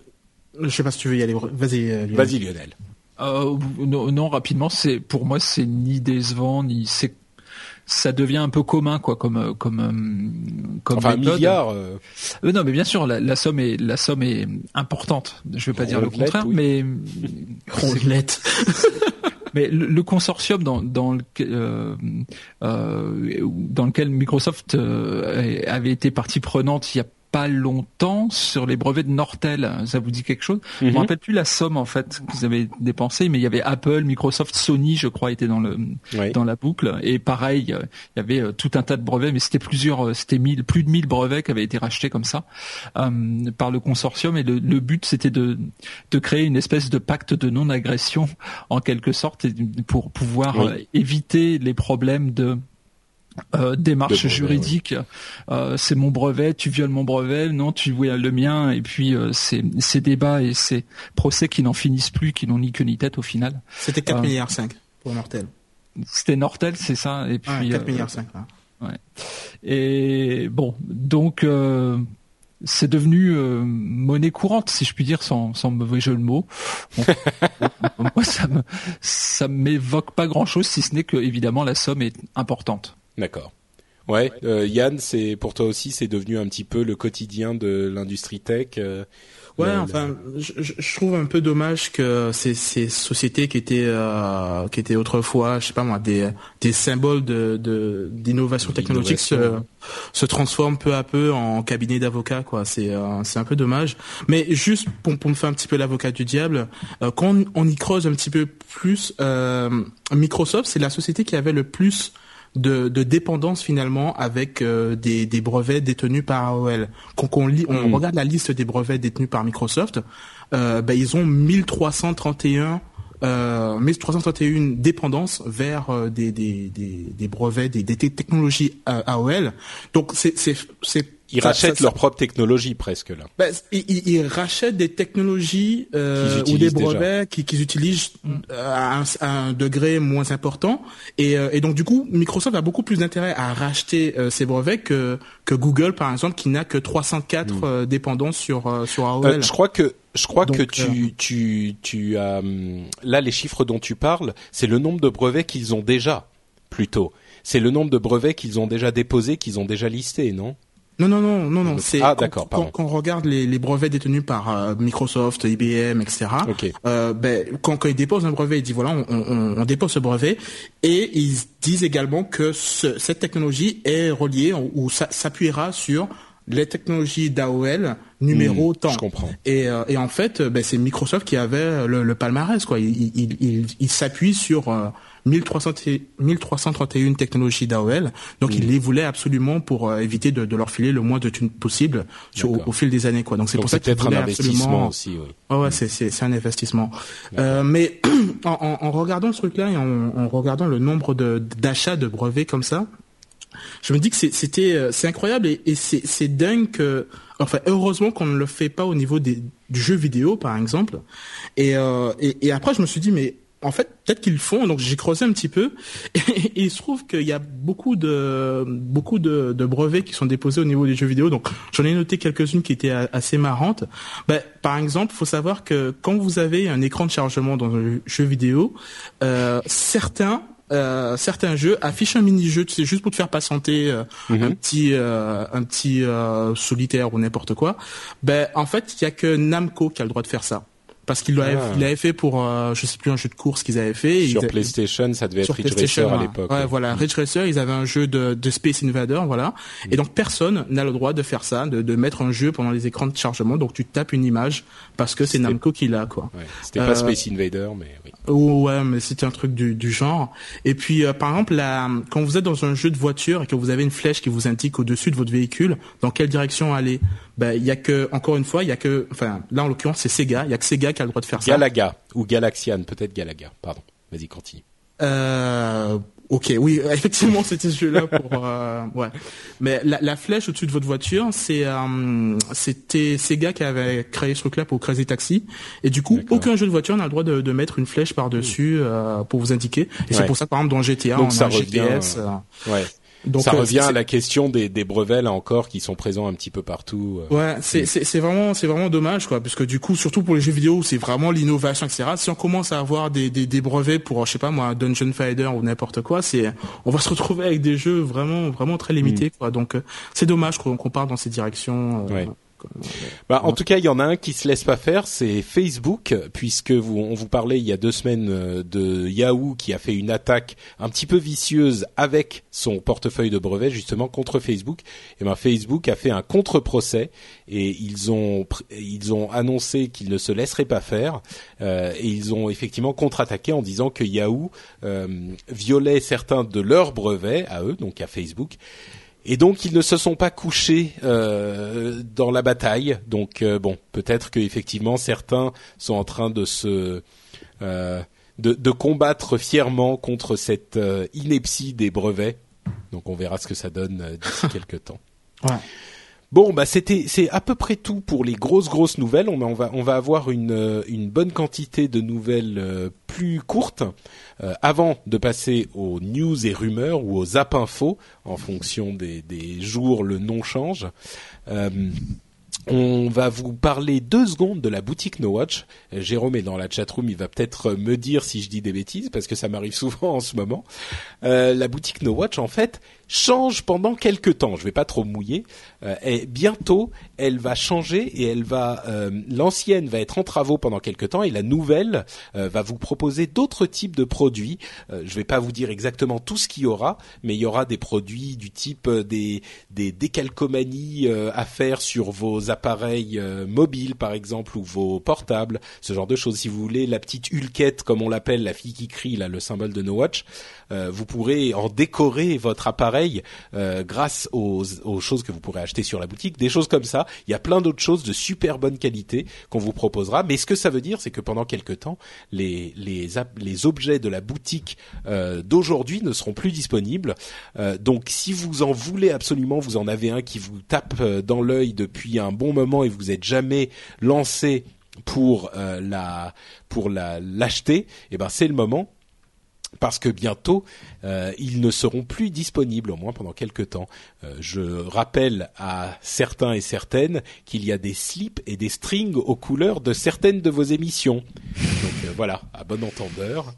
Speaker 2: je sais pas si tu veux y aller. Vas-y.
Speaker 1: Euh, Vas-y Lionel.
Speaker 3: Euh, non, non, rapidement, c'est pour moi c'est ni décevant ni c'est ça devient un peu commun quoi comme comme comme
Speaker 1: enfin, un milliard euh...
Speaker 3: non mais bien sûr la, la, somme est la somme est importante. Je vais pas dire le contraire mais Mais le, consortium dans, dans, le, euh, euh, dans lequel Microsoft euh, avait été partie prenante il y a pas longtemps sur les brevets de Nortel. Ça vous dit quelque chose Je me mhm. rappelle plus la somme en fait qu'ils avaient dépensé, mais il y avait Apple, Microsoft, Sony, je crois, étaient dans le dans la boucle. Et pareil, il y avait euh, tout un tas de brevets, mais c'était plusieurs, euh, c'était mille, plus de 1000 brevets qui avaient été rachetés comme ça euh, par le consortium. Et le, le but, c'était de de créer une espèce de pacte de non-agression en quelque sorte, pour pouvoir éviter les problèmes de euh, démarche juridique. Euh, c'est mon brevet, tu violes mon brevet, non, tu violes le mien, et puis euh, ces, ces débats et ces procès qui n'en finissent plus, qui n'ont ni queue ni tête au final.
Speaker 2: C'était 4 milliards 5 pour Nortel.
Speaker 3: C'était Nortel, c'est ça, et puis
Speaker 2: 4 milliards 5.
Speaker 3: Ouais. Et bon, donc c'est devenu monnaie courante, si je puis dire, sans, sans mauvais jeu de mots. moi, ça me ça m'évoque pas grand chose, si ce n'est que évidemment la somme est importante.
Speaker 1: D'accord. Ouais, euh, Yann, c'est pour toi aussi, c'est devenu un petit peu le quotidien de l'industrie tech. Euh,
Speaker 2: Ouais,
Speaker 1: le-
Speaker 2: enfin, je, je- je trouve un peu dommage que ces, ces sociétés qui étaient euh, qui étaient autrefois, je sais pas moi, des des symboles de de- d'innovation technologique se se transforment peu à peu en cabinet d'avocats, quoi. C'est euh, c'est un peu dommage. Mais juste pour pour me faire un petit peu l'avocat du diable, euh, quand on, on y creuse un petit peu plus, euh, Microsoft, c'est la société qui avait le plus de, de dépendance finalement avec euh, des, des brevets détenus par AOL. Quand on, lit, on
Speaker 1: Mm.
Speaker 2: regarde la liste des brevets détenus par Microsoft, euh, ben, ils ont 1331 euh, 1331 dépendances vers euh, des, des, des, des brevets, des, des technologies euh, AOL. Donc c'est
Speaker 1: Ils
Speaker 2: ça-
Speaker 1: rachètent
Speaker 2: ça-
Speaker 1: leur propre technologie presque là.
Speaker 2: ben, ils, ils- rachètent des technologies euh, ou des brevets qui- qu'ils utilisent euh, à un, à un degré moins important et, euh, et donc du coup Microsoft a beaucoup plus d'intérêt à racheter euh, ces brevets que que Google par exemple qui n'a que 304 euh, dépendances sur euh, sur AOL.
Speaker 1: Je crois que je crois
Speaker 2: Donc,
Speaker 1: que tu
Speaker 2: euh,
Speaker 1: tu tu as hum, là les chiffres dont tu parles, c'est le nombre de brevets qu'ils ont déjà plutôt. C'est le nombre de brevets qu'ils ont déjà déposés, qu'ils ont déjà listés, non?
Speaker 2: Non, non, non, non, non. C'est
Speaker 1: Ah,
Speaker 2: quand-
Speaker 1: d'accord,
Speaker 2: quand, quand on regarde les, les brevets détenus par euh, Microsoft, IBM, etc. Euh, ben, quand, quand ils déposent un brevet, ils disent voilà, on, on, on dépose ce brevet, et ils disent également que ce- cette technologie est reliée ou, s'appuiera sur les technologies d'AOL numéro
Speaker 1: Hmm,
Speaker 2: temps.
Speaker 1: je comprends.
Speaker 2: Et, euh, et en fait, ben, c'est Microsoft qui avait le, le palmarès. Quoi. Il, il, il, il s'appuie sur euh, 1300 et- 1331 technologies d'AOL. Donc,
Speaker 1: Hmm.
Speaker 2: il les voulait absolument pour euh, éviter de, de leur filer le moins de thunes possible sur, au, fil des années. Quoi. Donc, c'est pour ça
Speaker 1: c'est
Speaker 2: qu'il
Speaker 1: peut-être un
Speaker 2: absolument...
Speaker 1: aussi, oui.
Speaker 2: Ah ouais, c'est c'est c'est un investissement. Euh, mais en, en, en regardant ce truc-là et en, en regardant le nombre de d'achats de brevets comme ça, je me dis que c'est- c'était euh, c'est incroyable et, et c'est c'est dingue que enfin heureusement qu'on ne le fait pas au niveau des du jeu vidéo par exemple. Et euh, et, et après je me suis dit mais en fait, peut-être qu'ils le font. Donc j'ai creusé un petit peu et, et il se trouve qu'il y a beaucoup de beaucoup de, de brevets qui sont déposés au niveau des jeux vidéo. Donc j'en ai noté quelques-unes qui étaient assez marrantes. Ben, par exemple, faut savoir que quand vous avez un écran de chargement dans un jeu vidéo, euh, certains euh, certains jeux affichent un mini-jeu, tu sais, juste pour te faire patienter euh, un petit euh, un petit euh, solitaire ou n'importe quoi. Ben en fait, il y a que Namco qui a le droit de faire ça. Parce qu'il l'avait
Speaker 1: Ah.
Speaker 2: fait pour euh, je sais plus un jeu de course qu'ils avaient fait.
Speaker 1: Sur
Speaker 2: ils-
Speaker 1: PlayStation, ça devait être
Speaker 2: sur
Speaker 1: Ridge Racer à
Speaker 2: ouais.
Speaker 1: l'époque.
Speaker 2: Ouais,
Speaker 1: oui.
Speaker 2: voilà, Ridge Racer, ils avaient un jeu de, de Space Invader, voilà.
Speaker 1: Mm.
Speaker 2: Et donc personne n'a le droit de faire ça, de, de mettre un jeu pendant les écrans de chargement. Donc tu tapes une image parce que c'est Namco qui l'a, quoi.
Speaker 1: Ouais. C'était pas
Speaker 2: Euh,
Speaker 1: Space Invader, mais oui.
Speaker 2: Ouais, mais c'était un truc du, du genre. Et puis, euh, par exemple, la, quand vous êtes dans un jeu de voiture et que vous avez une flèche qui vous indique au-dessus de votre véhicule dans quelle direction aller, ben il y a que, encore une fois, il y a que, enfin là en l'occurrence c'est Sega, il y a que Sega qui a le droit de faire ça.
Speaker 1: Galaga ou Galaxian, peut-être Galaga. Pardon. Vas-y, continue.
Speaker 2: Euh, ok, oui, effectivement, c'était ce jeu-là pour, euh, ouais. Mais la, la flèche au-dessus de votre voiture, c'est, euh, c'était Sega qui avait créé ce truc-là pour Crazy Taxi. Et du coup, aucun jeu de voiture n'a le droit de, de mettre une flèche par-dessus euh, pour vous indiquer. Et
Speaker 1: Ouais.
Speaker 2: c'est pour ça, par exemple, dans GTA,
Speaker 1: Donc
Speaker 2: on
Speaker 1: ça
Speaker 2: a
Speaker 1: revient,
Speaker 2: GPS.
Speaker 1: euh, Ouais.
Speaker 2: Donc
Speaker 1: ça
Speaker 2: euh,
Speaker 1: revient à la question des, des brevets là encore qui sont présents un petit peu partout. euh.
Speaker 2: Ouais, c'est c'est c'est vraiment c'est vraiment dommage quoi, parce que du coup surtout pour les jeux vidéo c'est vraiment l'innovation etc. Si on commence à avoir des, des des brevets pour je sais pas moi Dungeon Fighter ou n'importe quoi, c'est on va se retrouver avec des jeux vraiment vraiment très limités quoi. Donc euh, c'est dommage qu'on qu'on parte dans ces directions. euh,
Speaker 1: Ouais. Bah, en tout cas, il y en a un qui se laisse pas faire, c'est Facebook, puisque vous, on vous parlait il y a deux semaines euh, de Yahoo qui a fait une attaque un petit peu vicieuse avec son portefeuille de brevets justement contre Facebook. Et ben Facebook a fait un contre-procès et ils ont ils ont annoncé qu'ils ne se laisseraient pas faire euh, et ils ont effectivement contre-attaqué en disant que Yahoo euh, violait certains de leurs brevets à eux, donc à Facebook. Et donc ils ne se sont pas couchés euh, dans la bataille. Donc euh, bon, peut-être que effectivement certains sont en train de se euh, de, de combattre fièrement contre cette euh, ineptie des brevets. Donc on verra ce que ça donne euh, d'ici quelques temps.
Speaker 2: Ouais.
Speaker 1: Bon, bah c'était c'est à peu près tout pour les grosses grosses nouvelles. On, on va on va avoir une une bonne quantité de nouvelles euh, plus courtes euh, avant de passer aux news et rumeurs ou aux zap infos en fonction des des jours le nom change. Euh, On va vous parler deux secondes de la boutique No Watch. Jérôme est dans la chatroom, il va peut-être me dire si je dis des bêtises parce que ça m'arrive souvent en ce moment. Euh, la boutique No Watch, en fait, change pendant quelques temps. Je vais pas trop mouiller. Euh, et bientôt, elle va changer et elle va euh, l'ancienne va être en travaux pendant quelques temps et la nouvelle euh, va vous proposer d'autres types de produits. je vais pas vous dire exactement tout ce qu'il y aura, mais il y aura des produits du type des des décalcomanies à faire sur vos appareils mobiles par exemple ou vos portables, ce genre de choses. Si vous voulez la petite hulquette comme on l'appelle, la fille qui crie là, le symbole de No Watch, vous pourrez en décorer votre appareil euh, grâce aux, choses que vous pourrez acheter sur la boutique, des choses comme ça. Il y a plein d'autres choses de super bonne qualité qu'on vous proposera. Mais ce que ça veut dire, c'est que pendant quelques temps, les objets de la boutique euh, d'aujourd'hui ne seront plus disponibles. Euh, donc, si vous en voulez absolument, vous en avez un qui vous tape dans l'œil depuis un bon moment et vous êtes jamais lancé pour la pour la l'acheter, et eh ben c'est le moment parce que bientôt euh, ils ne seront plus disponibles au moins pendant quelques temps. Euh, je rappelle à certains et certaines qu'il y a des slips et des strings aux couleurs de certaines de vos émissions. Donc euh, voilà, à bon entendeur.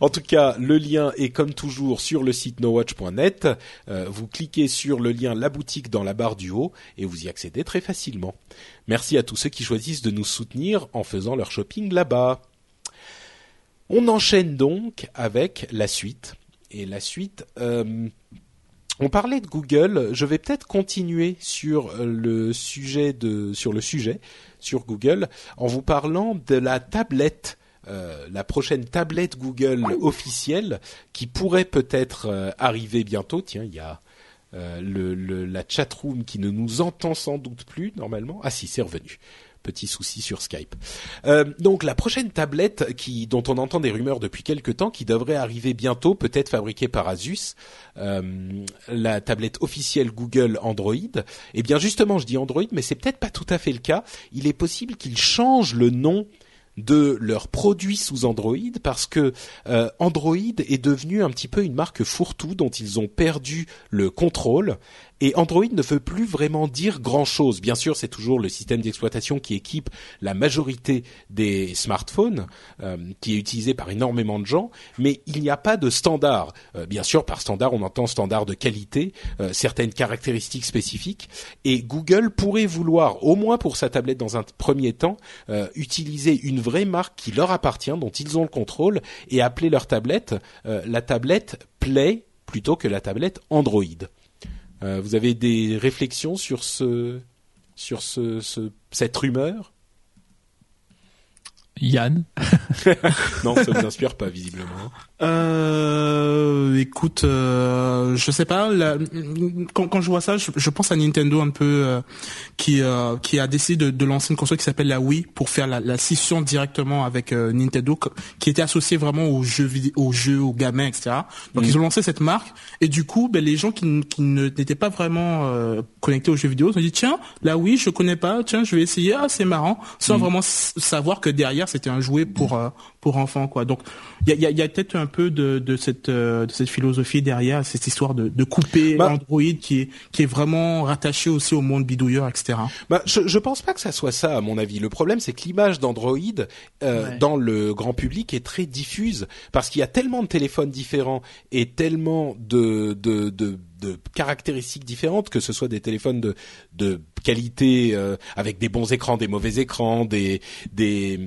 Speaker 1: En tout cas, le lien est comme toujours sur le site nowatch.net. vous cliquez sur le lien la boutique dans la barre du haut et vous y accédez très facilement. Merci à tous ceux qui choisissent de nous soutenir en faisant leur shopping là-bas. On enchaîne donc avec la suite. Et la suite, euh, on parlait de Google. Je vais peut-être continuer sur le sujet de sur le sujet sur Google en vous parlant de la tablette. Euh, la prochaine tablette Google officielle qui pourrait peut-être euh, arriver bientôt. Tiens, il y a le, la chatroom qui ne nous entend sans doute plus normalement. Ah si, c'est revenu petit souci sur Skype. Euh, donc la prochaine tablette qui dont on entend des rumeurs depuis quelque temps, qui devrait arriver bientôt, peut-être fabriquée par Asus, euh, la tablette officielle Google Android. Eh bien justement, je dis Android, mais c'est peut-être pas tout à fait le cas. Il est possible qu'ils changent le nom de leurs produits sous Android parce que euh, Android est devenu un petit peu une marque fourre-tout dont ils ont perdu le contrôle et Android ne veut plus vraiment dire grand-chose. Bien sûr, c'est toujours le système d'exploitation qui équipe la majorité des smartphones, euh, qui est utilisé par énormément de gens, mais il n'y a pas de standard. Euh, bien sûr, par standard, on entend standard de qualité, euh, certaines caractéristiques spécifiques, et Google pourrait vouloir, au moins pour sa tablette dans un premier temps, utiliser une vraie marque qui leur appartient, dont ils ont le contrôle, et appeler leur tablette la tablette Play plutôt que la tablette Android. Euh, vous avez des réflexions sur ce sur ce, ce cette rumeur?
Speaker 3: Yann
Speaker 1: Non, ça ne vous inspire pas visiblement.
Speaker 2: Euh, écoute, euh, je sais pas. quand, quand, je vois ça, je, je, pense à Nintendo un peu euh, qui euh, qui a décidé de, de, lancer une console qui s'appelle la Wii pour faire la, la scission directement avec euh, Nintendo, qui était associée vraiment aux jeux vidéo, aux jeux, aux gamins, etc. Donc ils ont lancé cette marque et du coup, ben, les gens qui, qui n'étaient pas vraiment connectés aux jeux vidéo se sont dit tiens, la Wii, je connais pas, tiens, je vais essayer. Ah, c'est marrant, sans mm. vraiment savoir que derrière c'était un jouet pour pour enfants quoi. Donc il y a, y a peut-être un peu de, de cette euh, de cette philosophie derrière cette histoire de, de couper bah, Android qui est qui est vraiment rattaché aussi au monde bidouilleur etc.
Speaker 1: Bah je je pense pas que ça soit ça à mon avis. Le problème c'est que l'image d'Android euh, dans le grand public est très diffuse parce qu'il y a tellement de téléphones différents et tellement de de, de de caractéristiques différentes, que ce soit des téléphones de, de qualité euh, avec des bons écrans, des mauvais écrans, des des,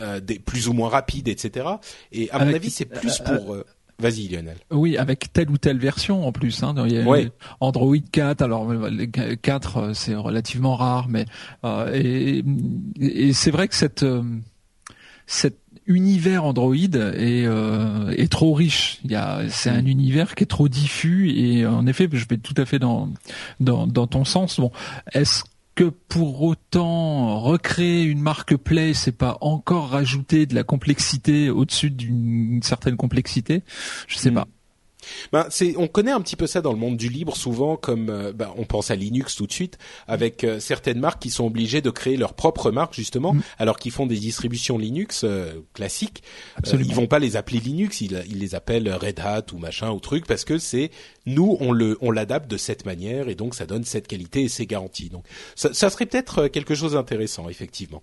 Speaker 1: euh, des plus ou moins rapides, etc. Et à mon avis, c'est plus euh, pour Vas-y Lionel.
Speaker 3: Oui, avec telle ou telle version en plus. Hein. Android 4, alors 4 c'est relativement rare, mais et, et c'est vrai que cette cette univers Android est, euh, est trop riche. Il y a, c'est un univers qui est trop diffus et en effet, je vais tout à fait dans dans, dans ton sens. Bon, est-ce que pour autant recréer une marque Play, c'est pas encore rajouter de la complexité au-dessus d'une certaine complexité? Je sais hmm. pas.
Speaker 1: Ben, c'est, on connaît un petit peu ça dans le monde du libre, souvent comme euh, ben, on pense à Linux tout de suite, avec euh, certaines marques qui sont obligées de créer leur propre marque justement, mm. alors qu'ils font des distributions Linux euh, classiques. ils vont pas les appeler Linux, ils, ils, les appellent Red Hat ou machin ou truc parce que c'est nous on le on l'adapte de cette manière et donc ça donne cette qualité et ces garanties. Donc ça, ça serait peut-être quelque chose d'intéressant effectivement.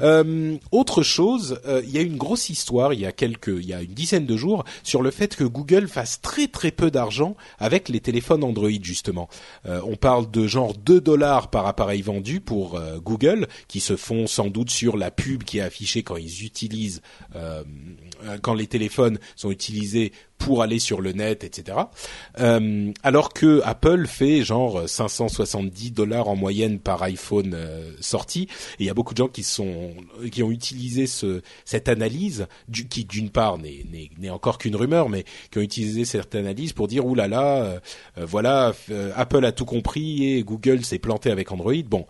Speaker 1: Mm. autre chose, il y a une grosse histoire il y a quelques il y a une dizaine de jours sur le fait que Google fasse très très peu d'argent avec les téléphones Android justement. Euh, on parle de genre 2 dollars par appareil vendu pour euh, Google, qui se font sans doute sur la pub qui est affichée quand ils utilisent, euh, quand les téléphones sont utilisés pour aller sur le net, etc. Euh, alors que Apple fait genre 570 dollars en moyenne par iPhone euh, sorti. Et il y a beaucoup de gens qui sont qui ont utilisé ce, cette analyse, qui d'une part n'est encore qu'une rumeur, mais qui ont utilisé cette analyse pour dire oulala, là là, euh, voilà, euh, Apple a tout compris et Google s'est planté avec Android. Bon,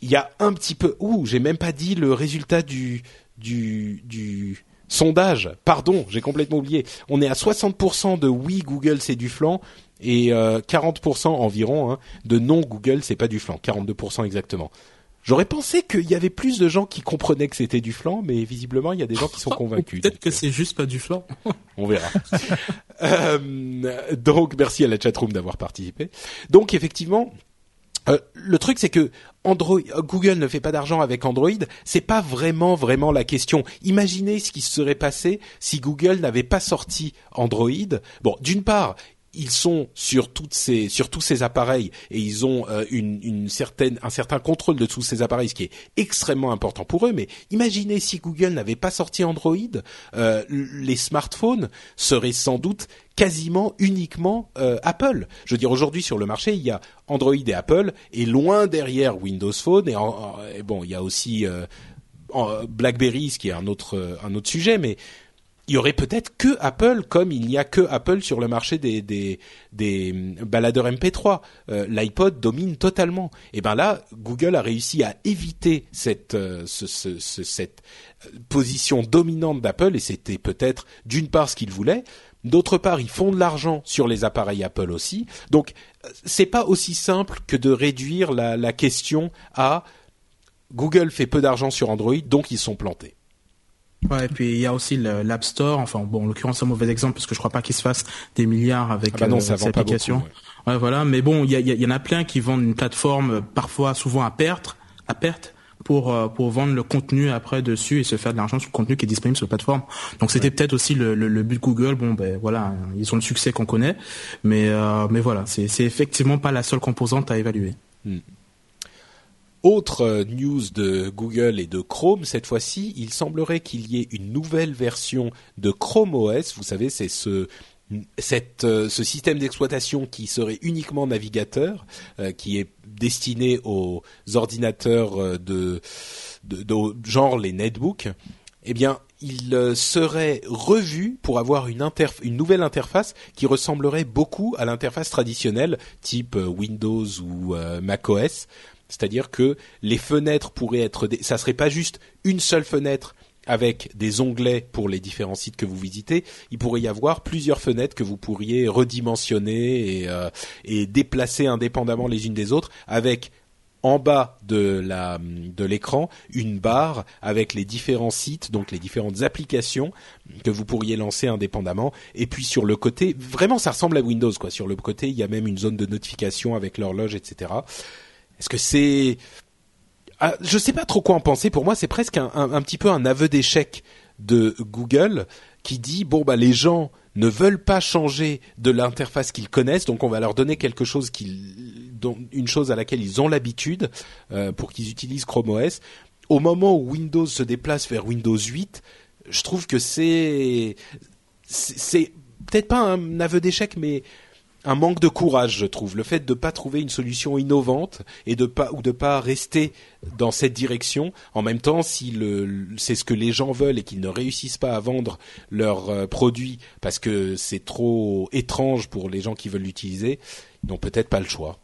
Speaker 1: il y a un petit peu. Ouh, j'ai même pas dit le résultat du du du Sondage, pardon, j'ai complètement oublié. On est à 60% de oui Google c'est du flanc et 40% euh, environ hein, de non Google c'est pas du flanc, 42% exactement. J'aurais pensé qu'il y avait plus de gens qui comprenaient que c'était du flanc, mais visiblement il y a des gens qui sont convaincus.
Speaker 2: Peut-être que c'est juste pas du flanc.
Speaker 1: On verra. euh, donc merci à la chatroom d'avoir participé. Donc effectivement, euh, le truc, c'est que Euh, Google ne fait pas d'argent avec Android. C'est pas vraiment, vraiment la question. Imaginez ce qui se serait passé si Google n'avait pas sorti Android. Bon, d'une part, ils sont sur toutes ces sur tous ces appareils et ils ont euh, une, une, certaine un certain contrôle de tous ces appareils ce qui est extrêmement important pour eux mais imaginez si Google n'avait pas sorti Android euh, les smartphones seraient sans doute quasiment uniquement euh, Apple. Je veux dire aujourd'hui sur le marché, il y a Android et Apple et loin derrière Windows Phone et, et bon, il y a aussi BlackBerry ce qui est un autre un autre sujet mais il y aurait peut-être que Apple, comme il n'y a que Apple sur le marché des des, des baladeurs MP3. Euh, L'iPod domine totalement. Et ben là, Google a réussi à éviter cette euh, ce, ce, cette euh, position dominante d'Apple et c'était peut-être d'une part ce qu'ils voulaient. D'autre part, ils font de l'argent sur les appareils Apple aussi. Donc, c'est pas aussi simple que de réduire la, la question à Google fait peu d'argent sur Android, donc ils sont plantés.
Speaker 2: Ouais, et puis il y a aussi l'App Store. Enfin, bon, en l'occurrence, c'est un mauvais exemple parce que je crois pas qu'il se fasse des milliards avec
Speaker 1: ah bah non, euh, cette application.
Speaker 2: ouais. voilà. Mais bon, il y, y, y, en a plein qui vendent une plateforme euh, parfois, souvent à perte, à perte pour euh, pour vendre le contenu après dessus et se faire de l'argent sur le contenu qui est disponible sur la plateforme. Donc c'était peut-être aussi le, le, le, but Google. Bon ben voilà, ils ont le succès qu'on connaît, mais euh, mais voilà, c'est c'est effectivement pas la seule composante à évaluer. Hmm.
Speaker 1: Autre euh, news de Google et de Chrome, cette fois-ci, il semblerait qu'il y ait une nouvelle version de Chrome OS. Vous savez, c'est ce cette, euh, ce système d'exploitation qui serait uniquement navigateur, euh, qui est destiné aux ordinateurs de, de, de, genre les netbooks, eh bien, il serait revu pour avoir une, une nouvelle interface qui ressemblerait beaucoup à l'interface traditionnelle type Windows ou macOS c'est-à-dire que les fenêtres pourraient être, des... ça serait pas juste une seule fenêtre avec des onglets pour les différents sites que vous visitez, il pourrait y avoir plusieurs fenêtres que vous pourriez redimensionner et, euh, et déplacer indépendamment les unes des autres avec en bas de la de l'écran une barre avec les différents sites donc les différentes applications que vous pourriez lancer indépendamment. Et puis sur le côté vraiment ça ressemble à Windows quoi. Sur le côté il y a même une zone de notification avec l'horloge etc est-ce que c'est ah, je sais pas trop quoi en penser. Pour moi, c'est presque un, petit peu un aveu d'échec de Google qui dit bon bah les gens ne veulent pas changer de l'interface qu'ils connaissent, donc on va leur donner quelque chose qu'ils, dont, une chose à laquelle ils ont l'habitude euh, pour qu'ils utilisent Chrome OS. Au moment où Windows se déplace vers Windows 8, je trouve que c'est c'est peut-être pas un aveu d'échec, mais un manque de courage, je trouve, le fait de ne pas trouver une solution innovante et de pas ou de pas rester dans cette direction. En même temps, si le c'est ce que les gens veulent et qu'ils ne réussissent pas à vendre leurs euh, produits parce que c'est trop étrange pour les gens qui veulent l'utiliser, ils n'ont peut-être pas le choix.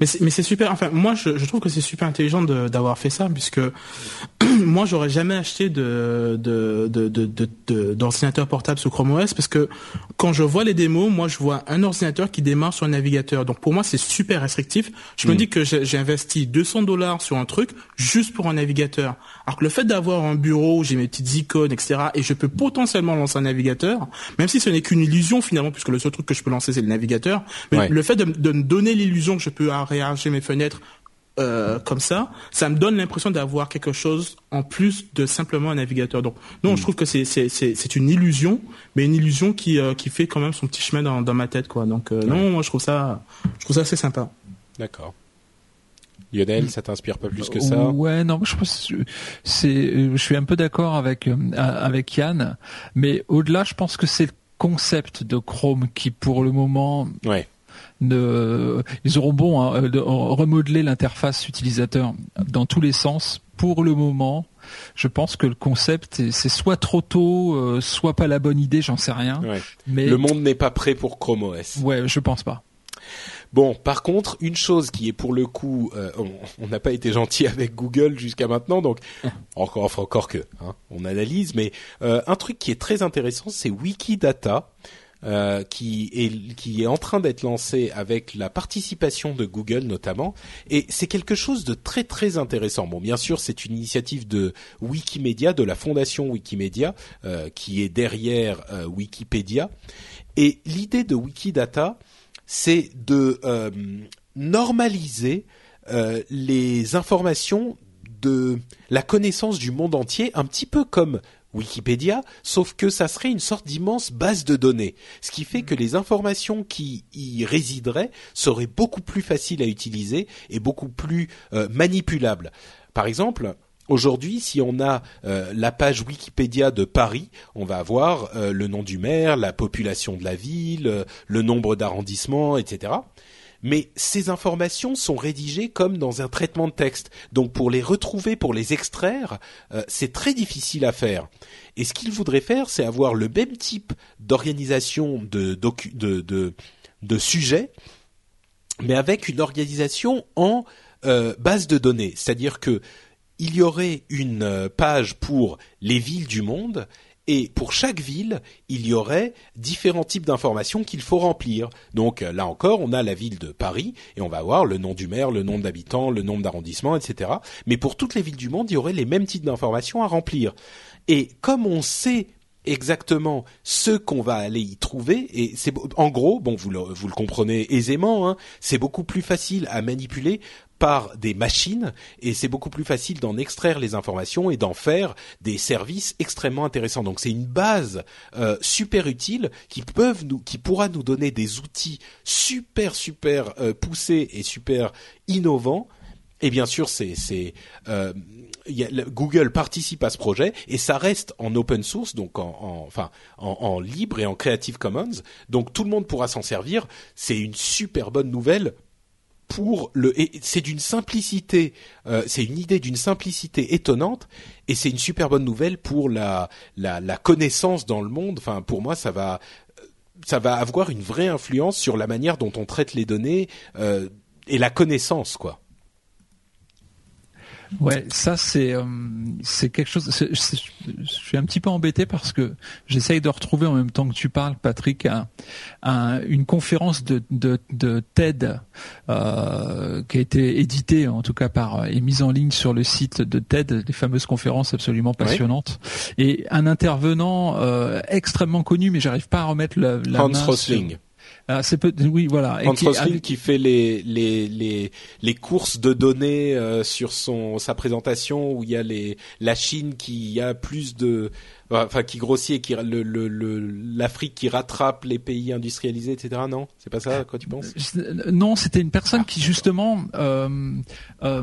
Speaker 2: Mais c'est, super. Enfin, moi, je, je trouve que c'est super intelligent d'avoir fait ça, puisque moi, j'aurais jamais acheté de, de, de, de, de- d'ordinateur portable sur Chrome OS, parce que quand je vois les démos, moi, je vois un ordinateur qui démarre sur un navigateur. Donc, pour moi, c'est super restrictif. Je me dis que j'ai, j'ai investi 200 dollars sur un truc juste pour un navigateur. Alors que le fait d'avoir un bureau où j'ai mes petites icônes, etc., et je peux potentiellement lancer un navigateur, même si ce n'est qu'une illusion finalement, puisque le seul truc que je peux lancer, c'est le navigateur. Mais
Speaker 1: Ouais.
Speaker 2: le fait de, de me donner l'illusion que je peux réarranger mes fenêtres euh, comme ça, ça me donne l'impression d'avoir quelque chose en plus de simplement un navigateur. Donc non, je trouve que c'est c'est une illusion, mais une illusion qui euh, qui fait quand même son petit chemin dans dans ma tête quoi. Donc euh, non, moi je trouve ça je trouve ça assez sympa.
Speaker 1: D'accord. Lionel, ça t'inspire pas plus que ça?
Speaker 3: Ouais, non, je pense c'est, euh, je suis un peu d'accord avec euh, avec Yann, mais au-delà, je pense que c'est le concept de Chrome qui, pour le moment,
Speaker 1: Ouais.
Speaker 3: ne, ils auront bon hein, de remodeler l'interface utilisateur dans tous les sens. Pour le moment, je pense que le concept, est- c'est soit trop tôt, euh, soit pas la bonne idée, j'en sais rien.
Speaker 1: Ouais.
Speaker 3: Mais
Speaker 1: Le monde n'est pas prêt pour Chrome OS.
Speaker 3: ouais, je pense pas.
Speaker 1: Bon, par contre, une chose qui est pour le coup, euh, on- n'a pas été gentil avec Google jusqu'à maintenant, donc encore, enfin, encore que, hein, on analyse, mais euh, un truc qui est très intéressant, c'est Wikidata. euh, qui est qui est en train d'être lancé avec la participation de Google notamment et c'est quelque chose de très très intéressant. Bon, bien sûr, c'est une initiative de Wikimedia, de la fondation Wikimedia, euh, qui est derrière euh, Wikipédia. Et l'idée de Wikidata, c'est de euh, normaliser euh, les informations de la connaissance du monde entier, un petit peu comme Wikipédia, sauf que ça serait une sorte d'immense base de données, ce qui fait que les informations qui y résideraient seraient beaucoup plus faciles à utiliser et beaucoup plus euh, manipulables. Par exemple, Aujourd'hui, si on a euh, la page Wikipédia de Paris, on va avoir euh, le nom du maire, la population de la ville, euh, le nombre d'arrondissements, etc. Mais ces informations sont rédigées comme dans un traitement de texte. Donc pour les retrouver, pour les extraire, c'est très difficile à faire. Et ce qu'il voudrait faire, c'est avoir le même type d'organisation de, sujets, mais avec une organisation en base de données. C'est-à-dire que il y aurait une euh, page pour les villes du monde et pour chaque ville, il y aurait différents types d'informations qu'il faut remplir. Donc euh, là encore, on a la ville de Paris et on va avoir le nom du maire, le nombre d'habitants, le nombre d'arrondissements, etc. Mais pour toutes les villes du monde, il y aurait les mêmes types d'informations à remplir. Et comme on sait exactement ce qu'on va aller y trouver et c'est en gros bon vous le, vous le comprenez aisément hein, c'est beaucoup plus facile à manipuler par des machines et c'est beaucoup plus facile d'en extraire les informations et d'en faire des services extrêmement intéressants. Donc c'est une base euh, super utile qui peuvent nous, qui pourra nous donner des outils super super euh, poussés et super innovants. Et bien sûr, c'est c'est euh, Google participe à ce projet et ça reste en open source, donc en, en- enfin en, libre et en Creative Commons. Donc tout le monde pourra s'en servir. C'est une super bonne nouvelle pour le c'est d'une simplicité euh, c'est une idée d'une simplicité étonnante et c'est une super bonne nouvelle pour la, la la connaissance dans le monde enfin pour moi ça va ça va avoir une vraie influence sur la manière dont on traite les données euh, et la connaissance quoi
Speaker 3: Ouais, ça c'est euh, c'est quelque chose. c'est- c'est- je suis un petit peu embêté parce que j'essaye de retrouver en même temps que tu parles, Patrick, un- un- une conférence de, de, de TED euh, qui a été éditée en tout cas par et mise en ligne sur le site de TED, des fameuses conférences absolument passionnantes, et un intervenant euh, extrêmement connu, mais j'arrive pas à remettre la, la
Speaker 1: Hans
Speaker 3: main sur- Ah, c'est peut oui voilà. Et
Speaker 1: Hans
Speaker 3: qui-
Speaker 1: Rosling qui fait les les les les courses de données euh, sur son sa présentation où il y a les la Chine qui a plus de enfin qui grossit et qui le le le- l'Afrique qui rattrape les pays industrialisés etc non? C'est pas ça à quoi tu penses?
Speaker 3: Je- Non, c'était une personne qui justement euh, euh,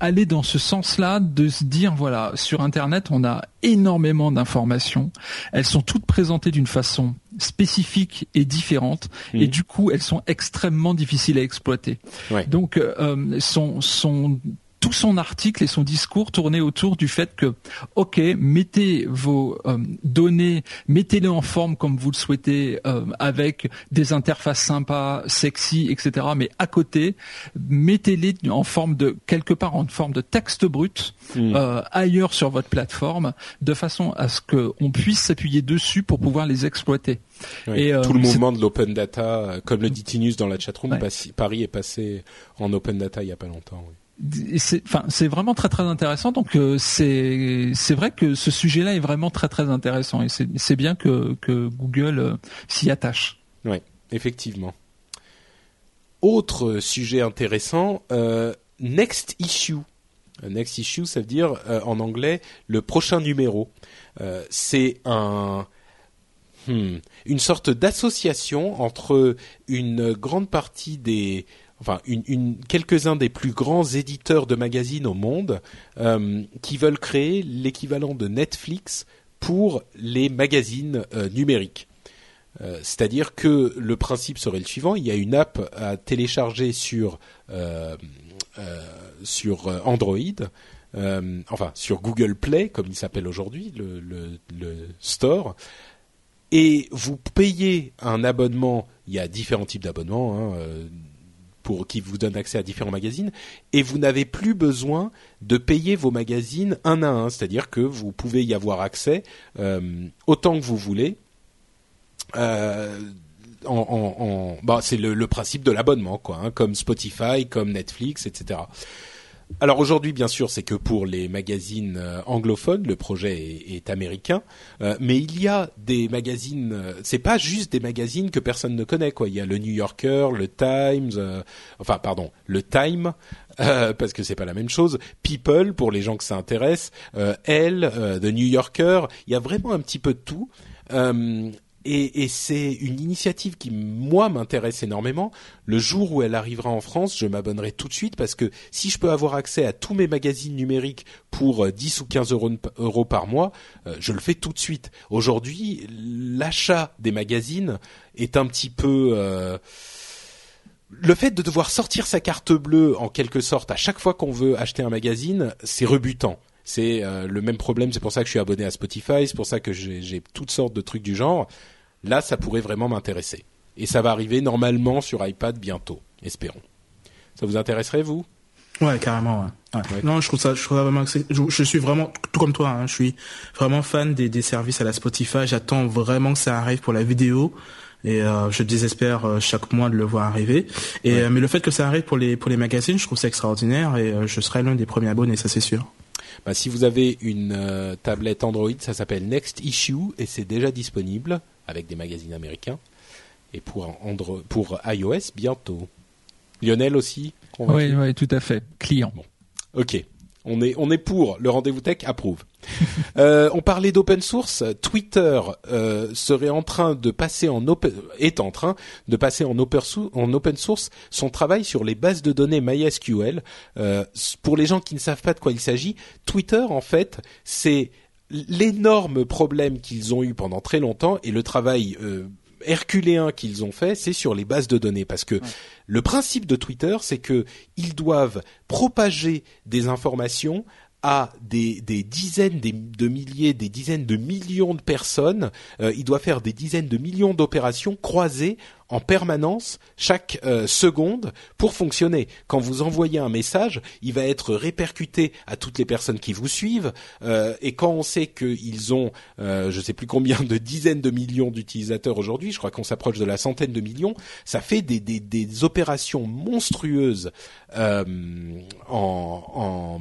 Speaker 3: allait dans ce sens-là de se dire voilà sur Internet on a énormément d'informations, elles sont toutes présentées d'une façon spécifique et différente
Speaker 1: Mhm.
Speaker 3: et du coup elles sont extrêmement difficiles à exploiter.
Speaker 1: Ouais.
Speaker 3: Donc euh, son son tout son article et son discours tournait autour du fait que, ok, mettez vos euh, données, mettez-les en forme comme vous le souhaitez, euh, avec des interfaces sympas, sexy, etc. Mais à côté, mettez-les en forme de quelque part en forme de texte brut euh, ailleurs sur votre plateforme, de façon à ce qu'on puisse s'appuyer dessus pour pouvoir les exploiter.
Speaker 1: Oui.
Speaker 3: Et, euh,
Speaker 1: Tout le mouvement de l'open data, comme le dit Tinus dans la chatroom,
Speaker 3: Ouais.
Speaker 1: Paris est passé en open data il y a pas longtemps. oui.
Speaker 3: C'est vraiment très très intéressant donc euh, c'est c'est vrai que ce sujet-là est vraiment très très intéressant et c'est bien que que Google euh, s'y attache.
Speaker 1: Oui, effectivement. Autre sujet intéressant, euh, next issue. Next issue, ça veut dire en anglais le prochain numéro. C'est un hmm, une sorte d'association entre une grande partie des enfin quelques-uns des plus grands éditeurs de magazines au monde euh, qui veulent créer l'équivalent de Netflix pour les magazines euh, numériques. Euh, C'est-à-dire que le principe serait le suivant il y a une app à télécharger sur Android, enfin sur Google Play comme il s'appelle aujourd'hui, le, le, store, et vous payez un abonnement. Il y a différents types d'abonnements. Hein, pour qui vous donnent accès à différents magazines et vous n'avez plus besoin de payer vos magazines un à un, c'est-à-dire que vous pouvez y avoir accès euh, autant que vous voulez. Euh, en, bah, c'est le, le principe de l'abonnement, quoi, hein, comme Spotify, comme Netflix, etc. Alors aujourd'hui, bien sûr, c'est que pour les magazines euh, anglophones, le projet est, américain, euh, mais il y a des magazines. euh, c'est pas juste des magazines que personne ne connaît, quoi. Il y a le New Yorker, le Times, euh, enfin, pardon, le Time, euh, parce que c'est pas la même chose. People pour les gens que ça intéresse, euh, Elle, The New Yorker. Il y a vraiment un petit peu de tout. Euh, et, et c'est une initiative qui moi m'intéresse énormément. Le jour où elle arrivera en France, je m'abonnerai tout de suite parce que si je peux avoir accès à tous mes magazines numériques pour euh, 10 ou 15 euros, par mois, euh, je le fais tout de suite. Aujourd'hui, l'achat des magazines est un petit peu euh, le fait de devoir sortir sa carte bleue en quelque sorte à chaque fois qu'on veut acheter un magazine, c'est rebutant. C'est euh, le même problème, c'est pour ça que je suis abonné à Spotify, c'est pour ça que j'ai toutes sortes de trucs du genre. Là, ça pourrait vraiment m'intéresser. Et ça va arriver normalement sur iPad bientôt, espérons. Ça vous intéresserait, vous?
Speaker 2: Ouais, carrément. Ouais. Non, je trouve ça, je trouve ça vraiment, je, je suis vraiment tout comme toi. Hein, je suis vraiment fan des, des services à la Spotify. J'attends vraiment que ça arrive pour la vidéo. Et euh, je désespère euh, chaque mois de le voir arriver. Et
Speaker 1: Ouais.
Speaker 2: euh, mais le fait que ça arrive pour les pour les magazines, je trouve ça extraordinaire. Et je serai l'un des premiers abonnés, ça c'est sûr.
Speaker 1: bah, Si vous avez une tablette Android, ça s'appelle Next Issue et c'est déjà disponible avec des magazines américains. Et pour, pour iOS, bientôt. Lionel aussi
Speaker 3: Oui, oui, tout à fait. Client.
Speaker 1: Ok. On est, on est pour. Le rendez-vous tech approuve. euh, on parlait d'open source. Twitter euh, serait en train de passer en open, est en train de passer en open, en open source son travail sur les bases de données MySQL. Euh, pour les gens qui ne savent pas de quoi il s'agit, Twitter en fait c'est l'énorme problème qu'ils ont eu pendant très longtemps et le travail euh, herculéen qu'ils ont fait, c'est sur les bases de données. Parce que le principe de Twitter, c'est que ils doivent propager des informations à des, des dizaines de milliers, des dizaines de millions de personnes. Euh, il doit faire des dizaines de millions d'opérations croisées en permanence chaque euh, seconde pour fonctionner. Quand vous envoyez un message, il va être répercuté à toutes les personnes qui vous suivent. euh, et quand on sait qu'ils ont, je sais plus combien de dizaines de millions d'utilisateurs aujourd'hui, je crois qu'on s'approche de la centaine de millions, ça fait des, des, des opérations monstrueuses en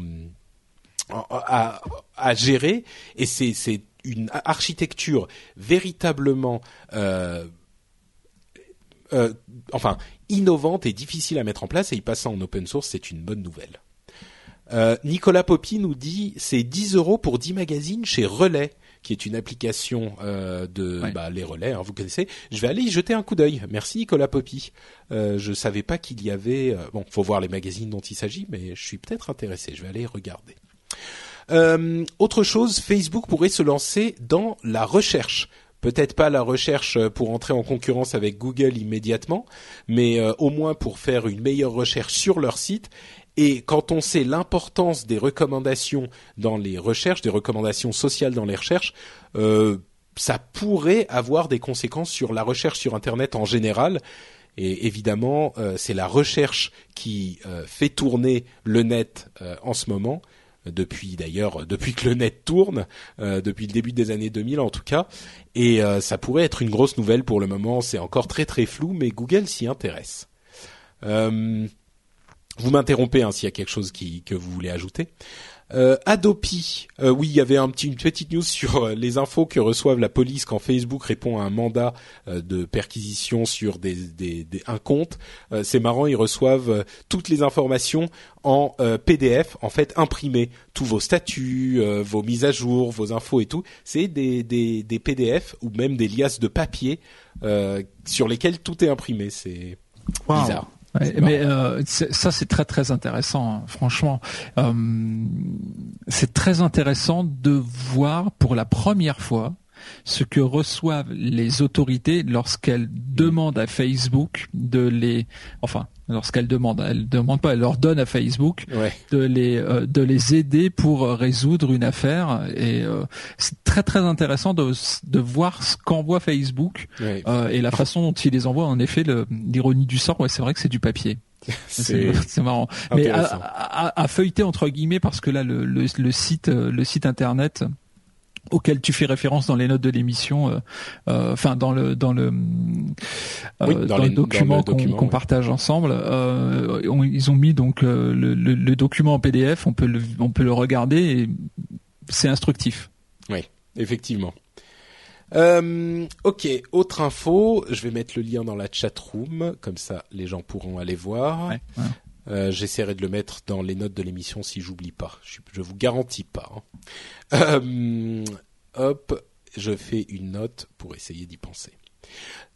Speaker 1: à, à gérer et c'est c'est une architecture véritablement euh, euh, enfin innovante et difficile à mettre en place et y passer en open source c'est une bonne nouvelle. Euh, Nicolas Poppy nous dit c'est 10 euros pour 10 magazines chez Relais qui est une application euh, de
Speaker 3: Ouais.
Speaker 1: bah, les relais, hein, vous connaissez. Je vais aller y jeter un coup d'œil. Merci Nicolas Poppy. Euh, je savais pas qu'il y avait. euh, bon, faut voir les magazines dont il s'agit, mais je suis peut-être intéressé. Je vais aller regarder. Euh, autre chose, Facebook pourrait se lancer dans la recherche. Peut-être pas la recherche pour entrer en concurrence avec Google immédiatement, mais euh, au moins pour faire une meilleure recherche sur leur site Et quand on sait l'importance des recommandations dans les recherches, des recommandations sociales dans les recherches, euh, ça pourrait avoir des conséquences sur la recherche sur Internet en général. Et évidemment, euh, c'est la recherche qui euh, fait tourner le net en ce moment depuis d'ailleurs depuis que le net tourne, depuis le début des années 2000 en tout cas, et ça pourrait être une grosse nouvelle pour le moment. C'est encore très très flou, mais Google s'y intéresse. Vous m'interrompez hein, s'il y a quelque chose qui, que vous voulez ajouter. Euh, Adopi, euh, oui, il y avait un petit, une petite news sur euh, les infos que reçoivent la police quand Facebook répond à un mandat euh, de perquisition sur des, des, des un compte. c'est marrant, ils reçoivent toutes les informations en PDF, en fait imprimées, tous vos statuts, vos mises à jour, vos infos et tout. C'est des, des, des PDF ou même des liasses de papier sur lesquelles tout est imprimé. C'est bizarre
Speaker 3: mais euh, ça c'est très très intéressant, hein, franchement. Euh, c'est très intéressant de voir pour la première fois ce que reçoivent les autorités lorsqu'elles demandent à Facebook de les, enfin, lorsqu'elles demandent, elles demandent pas, elles leur donnent à Facebook de les euh, de les aider pour résoudre une affaire et euh, c'est très très intéressant de de voir ce qu'envoie Facebook euh, et la façon dont il les envoie. En effet, l'ironie du sort, ouais, c'est vrai que c'est du papier. c'est marrant. Mais à, à, à, feuilleter entre guillemets parce que là le, le, le site le site internet auquel tu fais référence dans les notes de l'émission, euh, euh, enfin dans le dans le euh, dans, le document qu'on partage ensemble. ils ont mis donc le, document en PDF, on peut le on peut le regarder et c'est instructif.
Speaker 1: Oui, effectivement. ok, autre info, je vais mettre le lien dans la chat room, comme ça les gens pourront aller voir. J'essaierai de le mettre dans les notes de l'émission si j'oublie pas. Je, je vous garantis pas. Hein. Euh, hop, je fais une note pour essayer d'y penser.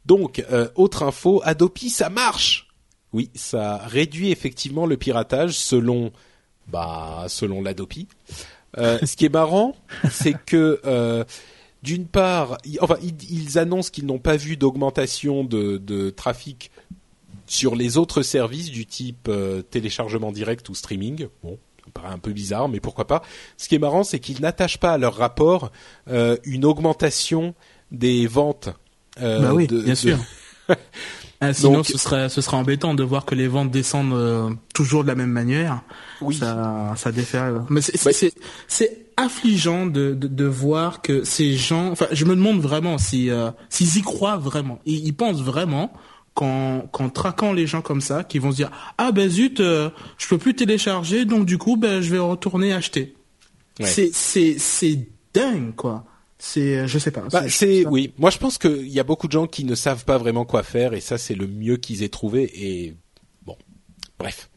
Speaker 1: Donc, euh, autre info, Adopi, ça marche. Oui, ça réduit effectivement le piratage selon, bah, selon l'Adopi. Euh, ce qui est marrant, c'est que d'une part, enfin, ils, annoncent qu'ils n'ont pas vu d'augmentation de, de, trafic sur les autres services du type téléchargement direct ou streaming. Bon, ça paraît un peu bizarre, mais pourquoi pas. Ce qui est marrant, c'est qu'ils n'attachent pas à leur rapport euh, une augmentation des ventes.
Speaker 2: Euh, bah oui, bien sûr. Ah, sinon, ce serait ce serait embêtant de voir que les ventes descendent euh, toujours de la même manière. Oui. Ça, ça défait. Mais c'est c'est affligeant de, de, de voir que ces gens. Enfin, je me demande vraiment si euh, s'ils y croient vraiment. Ils, ils pensent vraiment qu'en qu'en traquant les gens comme ça, qui vont se dire ah ben zut, euh, je peux plus télécharger, donc du coup ben je vais retourner acheter. C'est c'est c'est dingue quoi. C'est je sais pas.
Speaker 1: Bah, c'est oui. Moi je pense qu'il y a beaucoup de gens qui ne savent pas vraiment quoi faire et ça c'est le mieux qu'ils aient trouvé et bon bref.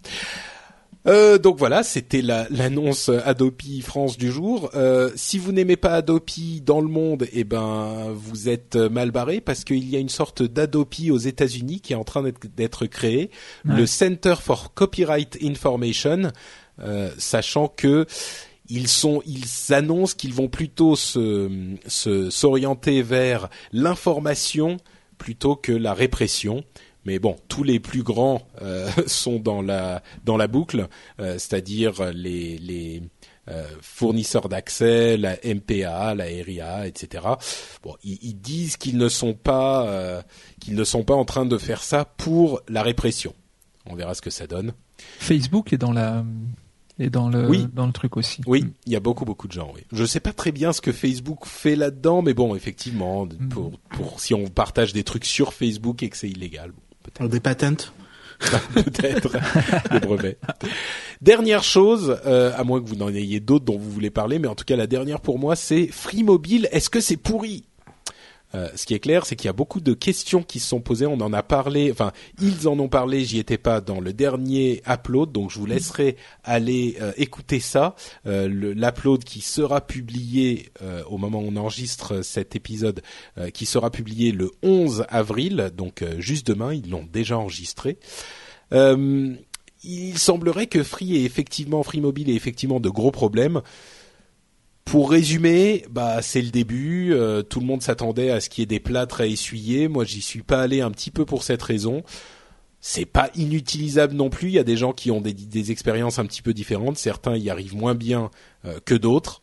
Speaker 1: Euh, donc voilà, c'était l'annonce Adopi France du jour. Euh, si vous n'aimez pas Adopi dans le monde, eh ben vous êtes mal barré parce qu'il y a une sorte d'Adopi aux États-Unis qui est en train d'être créé, le Center for Copyright Information, euh, sachant que ils sont, ils annoncent qu'ils vont plutôt se s'orienter vers l'information plutôt que la répression mais bon, tous les plus grands euh, sont dans la dans la boucle, euh, c'est-à-dire les les euh, fournisseurs d'accès, la MPA, la RIA, etc. Bon, ils, ils disent qu'ils ne sont pas qu'ils ne sont pas en train de faire ça pour la répression. On verra ce que ça donne.
Speaker 3: Facebook est dans la est dans le oui. dans le truc aussi.
Speaker 1: Oui, il y a beaucoup beaucoup de gens. Oui, je sais pas très bien ce que Facebook fait là-dedans, mais bon, effectivement, mm. pour pour si on partage des trucs sur Facebook et que c'est illégal. Bon.
Speaker 2: Des patentes
Speaker 1: Peut-être des brevets. Dernière chose, euh, à moins que vous n'en ayez d'autres dont vous voulez parler, mais en tout cas la dernière pour moi, c'est Free Mobile. Est-ce que c'est pourri euh, ce qui est clair, c'est qu'il y a beaucoup de questions qui se sont posées. On en a parlé, enfin, ils en ont parlé. J'y étais pas dans le dernier upload, donc je vous laisserai aller euh, écouter ça. Euh, l'upload qui sera publié au moment où on enregistre cet épisode, qui sera publié le 11 avril, donc juste demain. Ils l'ont déjà enregistré il semblerait que Free est effectivement Free Mobile ait effectivement de gros problèmes. Pour résumer, bah c'est le début. Euh, tout le monde s'attendait à ce qu'il y ait des plâtres à essuyer. Moi, j'y suis pas allé un petit peu pour cette raison. c'est pas inutilisable non plus. Il y a des gens qui ont des, expériences un petit peu différentes. Certains y arrivent moins bien que d'autres.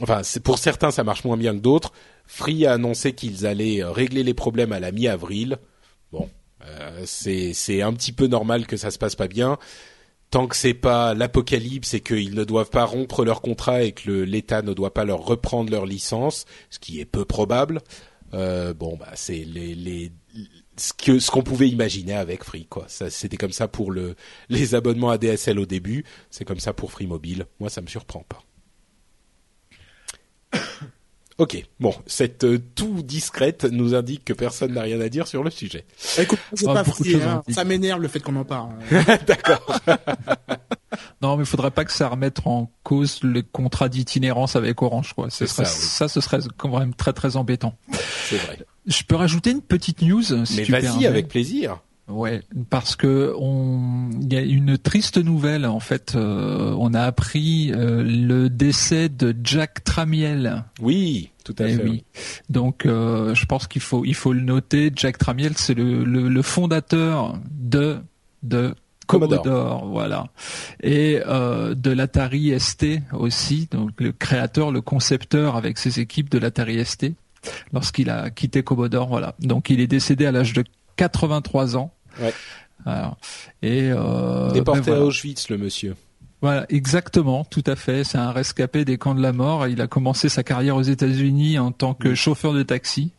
Speaker 1: Enfin, pour certains, ça marche moins bien que d'autres. Free a annoncé qu'ils allaient régler les problèmes à la mi-avril. Bon, euh, c'est un petit peu normal que ça se passe pas bien. Tant que c'est pas l'apocalypse et qu'ils ne doivent pas rompre leur contrat et que l'État ne doit pas leur reprendre leur licence, ce qui est peu probable. Euh, bon, bah c'est les, les ce ce qu'on pouvait imaginer avec Free quoi. C'était comme ça pour le les abonnements ADSL au début, c'est comme ça pour Free Mobile. Moi ça me surprend pas. Ok, bon, cette euh, tout discrète nous indique que personne n'a rien à dire sur le sujet.
Speaker 2: Écoute, c'est pas hein. ça m'énerve le fait qu'on en parle.
Speaker 1: D'accord.
Speaker 3: non, mais il faudrait pas que ça remette en cause le contrat d'itinérance avec Orange, quoi. Ce serait, ça, ce serait quand même très très embêtant.
Speaker 1: C'est vrai.
Speaker 3: Je peux rajouter une petite news, si
Speaker 1: mais vas-y, avec plaisir.
Speaker 3: Ouais, parce que on, il y a une triste nouvelle en fait. Euh, on a appris euh, le décès de Jack Tramiel.
Speaker 1: Oui, tout à eh fait. Oui.
Speaker 3: Donc, euh, je pense qu'il faut, il faut le noter. Jack Tramiel, c'est le, le, le, fondateur de de Commodore, voilà, et euh, de l'Atari ST aussi. Donc, le créateur, le concepteur avec ses équipes de l'Atari ST lorsqu'il a quitté Commodore, voilà. Donc, il est décédé à l'âge de 83 ans.
Speaker 1: Ouais.
Speaker 3: Alors, et
Speaker 1: euh, déporté ben à Auschwitz, le monsieur.
Speaker 3: Voilà, exactement, tout à fait. C'est un rescapé des camps de la mort. Il a commencé sa carrière aux États-Unis en tant que chauffeur de taxi.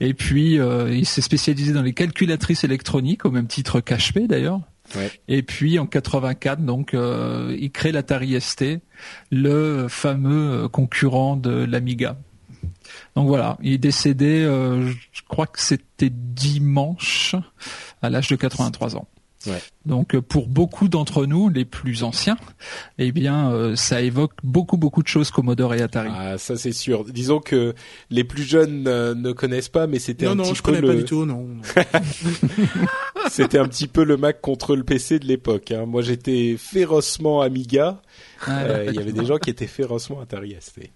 Speaker 3: Et puis, euh, il s'est spécialisé dans les calculatrices électroniques, au même titre qu'HP d'ailleurs.
Speaker 1: Ouais.
Speaker 3: Et puis en 84, donc, euh, il crée l'Atari ST, le fameux concurrent de l'Amiga. Donc voilà, il est décédé, euh, je crois que c'était dimanche, à l'âge de 83 ans.
Speaker 1: Ouais.
Speaker 3: Donc euh, pour beaucoup d'entre nous, les plus anciens, eh bien euh, ça évoque beaucoup beaucoup de choses Commodore et Atari.
Speaker 1: Ah ça c'est sûr. Disons que les plus jeunes ne connaissent pas, mais c'était un
Speaker 2: non,
Speaker 1: petit
Speaker 2: je
Speaker 1: peu
Speaker 2: connais
Speaker 1: le...
Speaker 2: pas du tout, non.
Speaker 1: c'était un petit peu le Mac contre le PC de l'époque. Hein. Moi j'étais férocement Amiga. Ah, il y avait des gens qui étaient férocement Atari ST.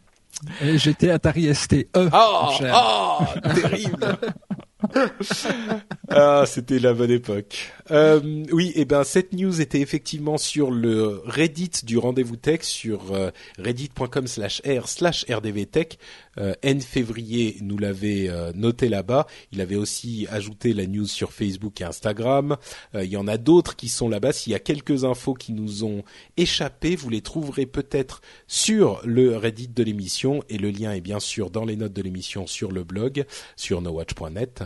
Speaker 3: J'étais Atari ST. E.
Speaker 1: Oh, oh terrible. ah, c'était la bonne époque. Euh, oui, et eh ben cette news était effectivement sur le Reddit du rendez-vous tech sur euh, reddit.com/r/rdvtech. euh, N février nous l'avait euh, noté là-bas. Il avait aussi ajouté la news sur Facebook et Instagram. Euh, il y en a d'autres qui sont là-bas. S'il y a quelques infos qui nous ont échappé, vous les trouverez peut-être sur le Reddit de l'émission et le lien est bien sûr dans les notes de l'émission sur le blog sur nowatch.net.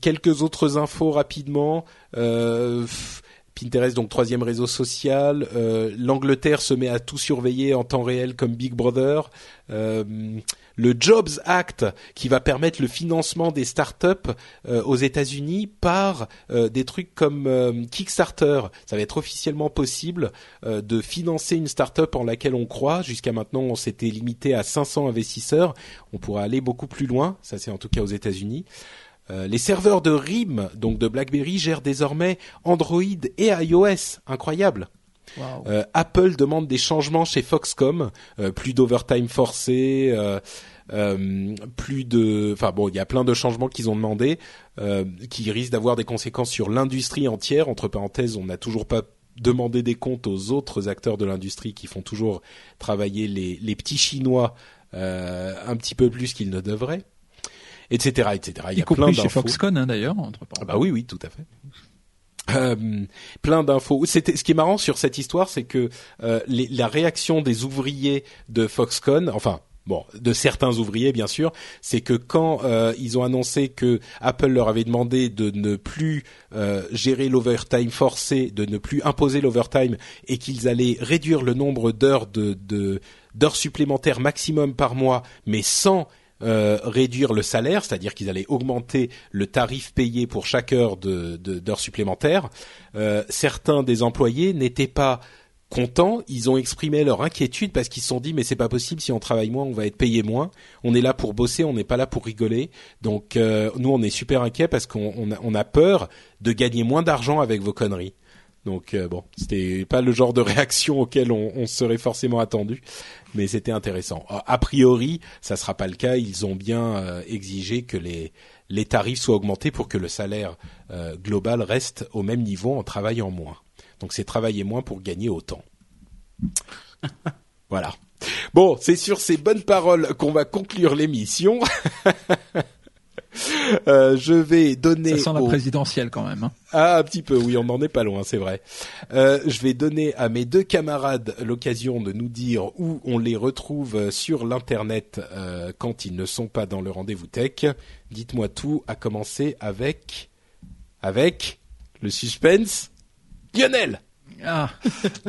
Speaker 1: quelques autres infos rapidement. Pinterest, donc troisième réseau social. Euh, L'Angleterre se met à tout surveiller en temps réel comme Big Brother. Euh, le Jobs Act qui va permettre le financement des startups euh, aux États-Unis par euh, des trucs comme euh, Kickstarter. Ça va être officiellement possible de financer une startup en laquelle on croit. Jusqu'à maintenant, on s'était limité à 500 investisseurs. On pourra aller beaucoup plus loin. Ça, c'est en tout cas aux États-Unis. Euh, les serveurs de RIM, donc de BlackBerry, gèrent désormais Android et iOS. Incroyable. Euh, Apple demande des changements chez Foxcom, euh, plus d'overtime forcé, plus de, enfin bon, il y a plein de changements qu'ils ont demandé, qui risquent d'avoir des conséquences sur l'industrie entière. Entre parenthèses, on n'a toujours pas demandé des comptes aux autres acteurs de l'industrie qui font toujours travailler les, les petits Chinois un petit peu plus qu'ils ne devraient etc., etc.
Speaker 3: Il y, a plein chez Foxconn hein, d'ailleurs.
Speaker 1: Ah bah oui, oui, tout à fait. Euh, plein d'infos. C'était ce qui est marrant sur cette histoire, c'est que euh, les, la réaction des ouvriers de Foxconn, enfin bon, de certains ouvriers bien sûr, c'est que quand euh, ils ont annoncé que Apple leur avait demandé de ne plus euh, gérer l'overtime forcé, de ne plus imposer l'overtime et qu'ils allaient réduire le nombre d'heures de, d'heures supplémentaires maximum par mois, mais sans euh, réduire le salaire, c'est-à-dire qu'ils allaient augmenter le tarif payé pour chaque heure de, d'heures supplémentaires. Euh, certains des employés n'étaient pas contents, ils ont exprimé leur inquiétude parce qu'ils se sont dit mais c'est pas possible si on travaille moins on va être payé moins. On est là pour bosser, on n'est pas là pour rigoler. Donc euh, nous on est super inquiets parce qu'on on a, peur de gagner moins d'argent avec vos conneries. Donc euh, bon, c'était pas le genre de réaction auquel on, on serait forcément attendu, mais c'était intéressant. A priori, ça sera pas le cas. Ils ont bien euh, exigé que les les tarifs soient augmentés pour que le salaire global reste au même niveau en travaillant moins. Donc c'est travailler moins pour gagner autant. voilà. Bon, c'est sur ces bonnes paroles qu'on va conclure l'émission. Euh, je vais donner.
Speaker 3: Ça sent la présidentielle quand même. Hein.
Speaker 1: Ah, un petit peu, oui, on n'en est pas loin, c'est vrai. Euh, je vais donner à mes deux camarades l'occasion de nous dire où on les retrouve sur l'internet euh, quand ils ne sont pas dans le rendez-vous tech. Dites-moi tout, à commencer avec avec le suspense. Lionel.
Speaker 3: Ah,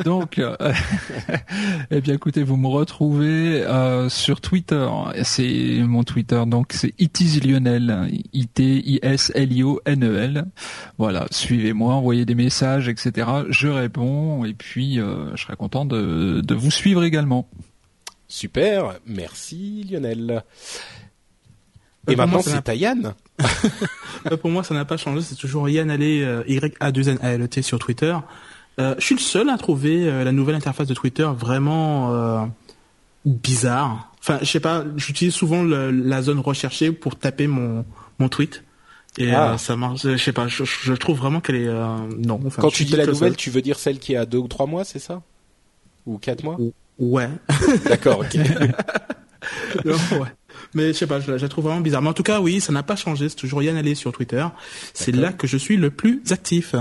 Speaker 3: donc, euh, eh bien, écoutez, vous me retrouvez euh, sur Twitter. C'est mon Twitter, donc c'est Lionel, I T I S L I O N E L. Voilà, suivez-moi, envoyez des messages, etc. Je réponds et puis euh, je serai content de, de vous suivre également.
Speaker 1: Super, merci Lionel. Et maintenant, c'est à Yann.
Speaker 2: Pour moi, ça n'a pas changé. C'est toujours Yann Allé, Y A 2 N A L e T sur Twitter. Euh, je suis le seul à trouver euh, la nouvelle interface de Twitter vraiment euh, bizarre. Enfin, je sais pas, j'utilise souvent la zone recherchée pour taper mon mon tweet. Et ah. ça marche. Je sais pas. Je, trouve vraiment qu'elle est non.
Speaker 1: Quand tu dis la nouvelle, tu veux dire celle qui a deux ou trois mois, c'est ça? Ou quatre mois?
Speaker 2: Ouais.
Speaker 1: D'accord. ok.
Speaker 2: ouais. Mais je sais pas, je, la trouve vraiment bizarre. Mais en tout cas, oui, ça n'a pas changé. C'est toujours Yann Allé sur Twitter. C'est là que je suis le plus actif.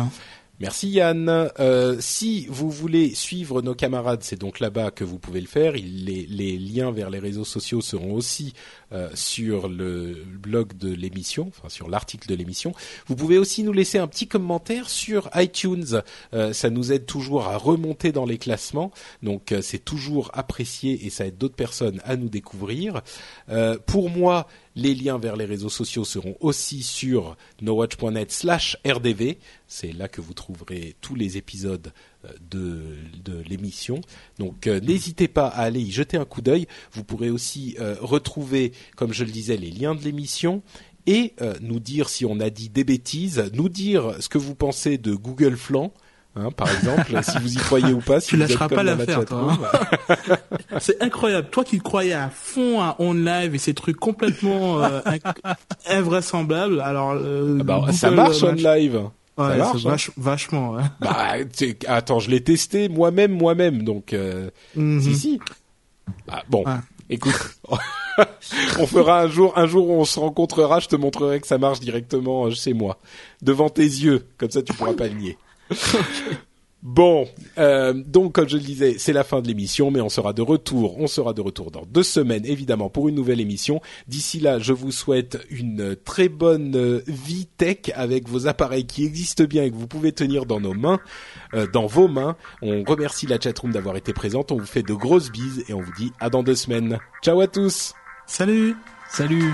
Speaker 1: Merci Yann. Euh, si vous voulez suivre nos camarades, c'est donc là-bas que vous pouvez le faire. les, les, liens vers les réseaux sociaux seront aussi euh, sur le blog de l'émission, enfin sur l'article de l'émission. Vous pouvez aussi nous laisser un petit commentaire sur iTunes. Euh, ça nous aide toujours à remonter dans les classements, donc euh, c'est toujours apprécié et ça aide d'autres personnes à nous découvrir. pour moi, les liens vers les réseaux sociaux seront aussi sur nowatch.net slash rdv. C'est là que vous trouverez tous les épisodes de, de l'émission. Donc euh, n'hésitez pas à aller y jeter un coup d'œil. Vous pourrez aussi euh, retrouver, comme je le disais, les liens de l'émission et nous dire si on a dit des bêtises, nous dire ce que vous pensez de Google Flan. Hein, par exemple, si vous y croyez ou pas. Si
Speaker 2: tu lâcheras pas l'affaire, toi. Hein. c'est incroyable. Toi qui croyais à fond à On Live et ces trucs complètement euh, invraisemblables. Alors, euh,
Speaker 1: ah bah, ça marche On Live.
Speaker 2: Ouais, marche, hein. vachement. Ouais.
Speaker 1: Bah, attends, je l'ai testé moi-même, moi-même, donc euh, mhm. si si. Ah, bon, écoute, on fera un jour, un jour où on se rencontrera, je te montrerai que ça marche directement chez moi, devant tes yeux, comme ça tu pourras pas le nier. Bon, euh, donc comme je le disais, c'est la fin de l'émission, mais on sera de retour. On sera de retour dans deux semaines, évidemment, pour une nouvelle émission. D'ici là, je vous souhaite une très bonne euh, vie tech avec vos appareils qui existent bien et que vous pouvez tenir dans nos mains, euh, dans vos mains. On remercie la chatroom d'avoir été présente. On vous fait de grosses bises et on vous dit à dans deux semaines. Ciao à tous.
Speaker 2: Salut.
Speaker 3: Salut.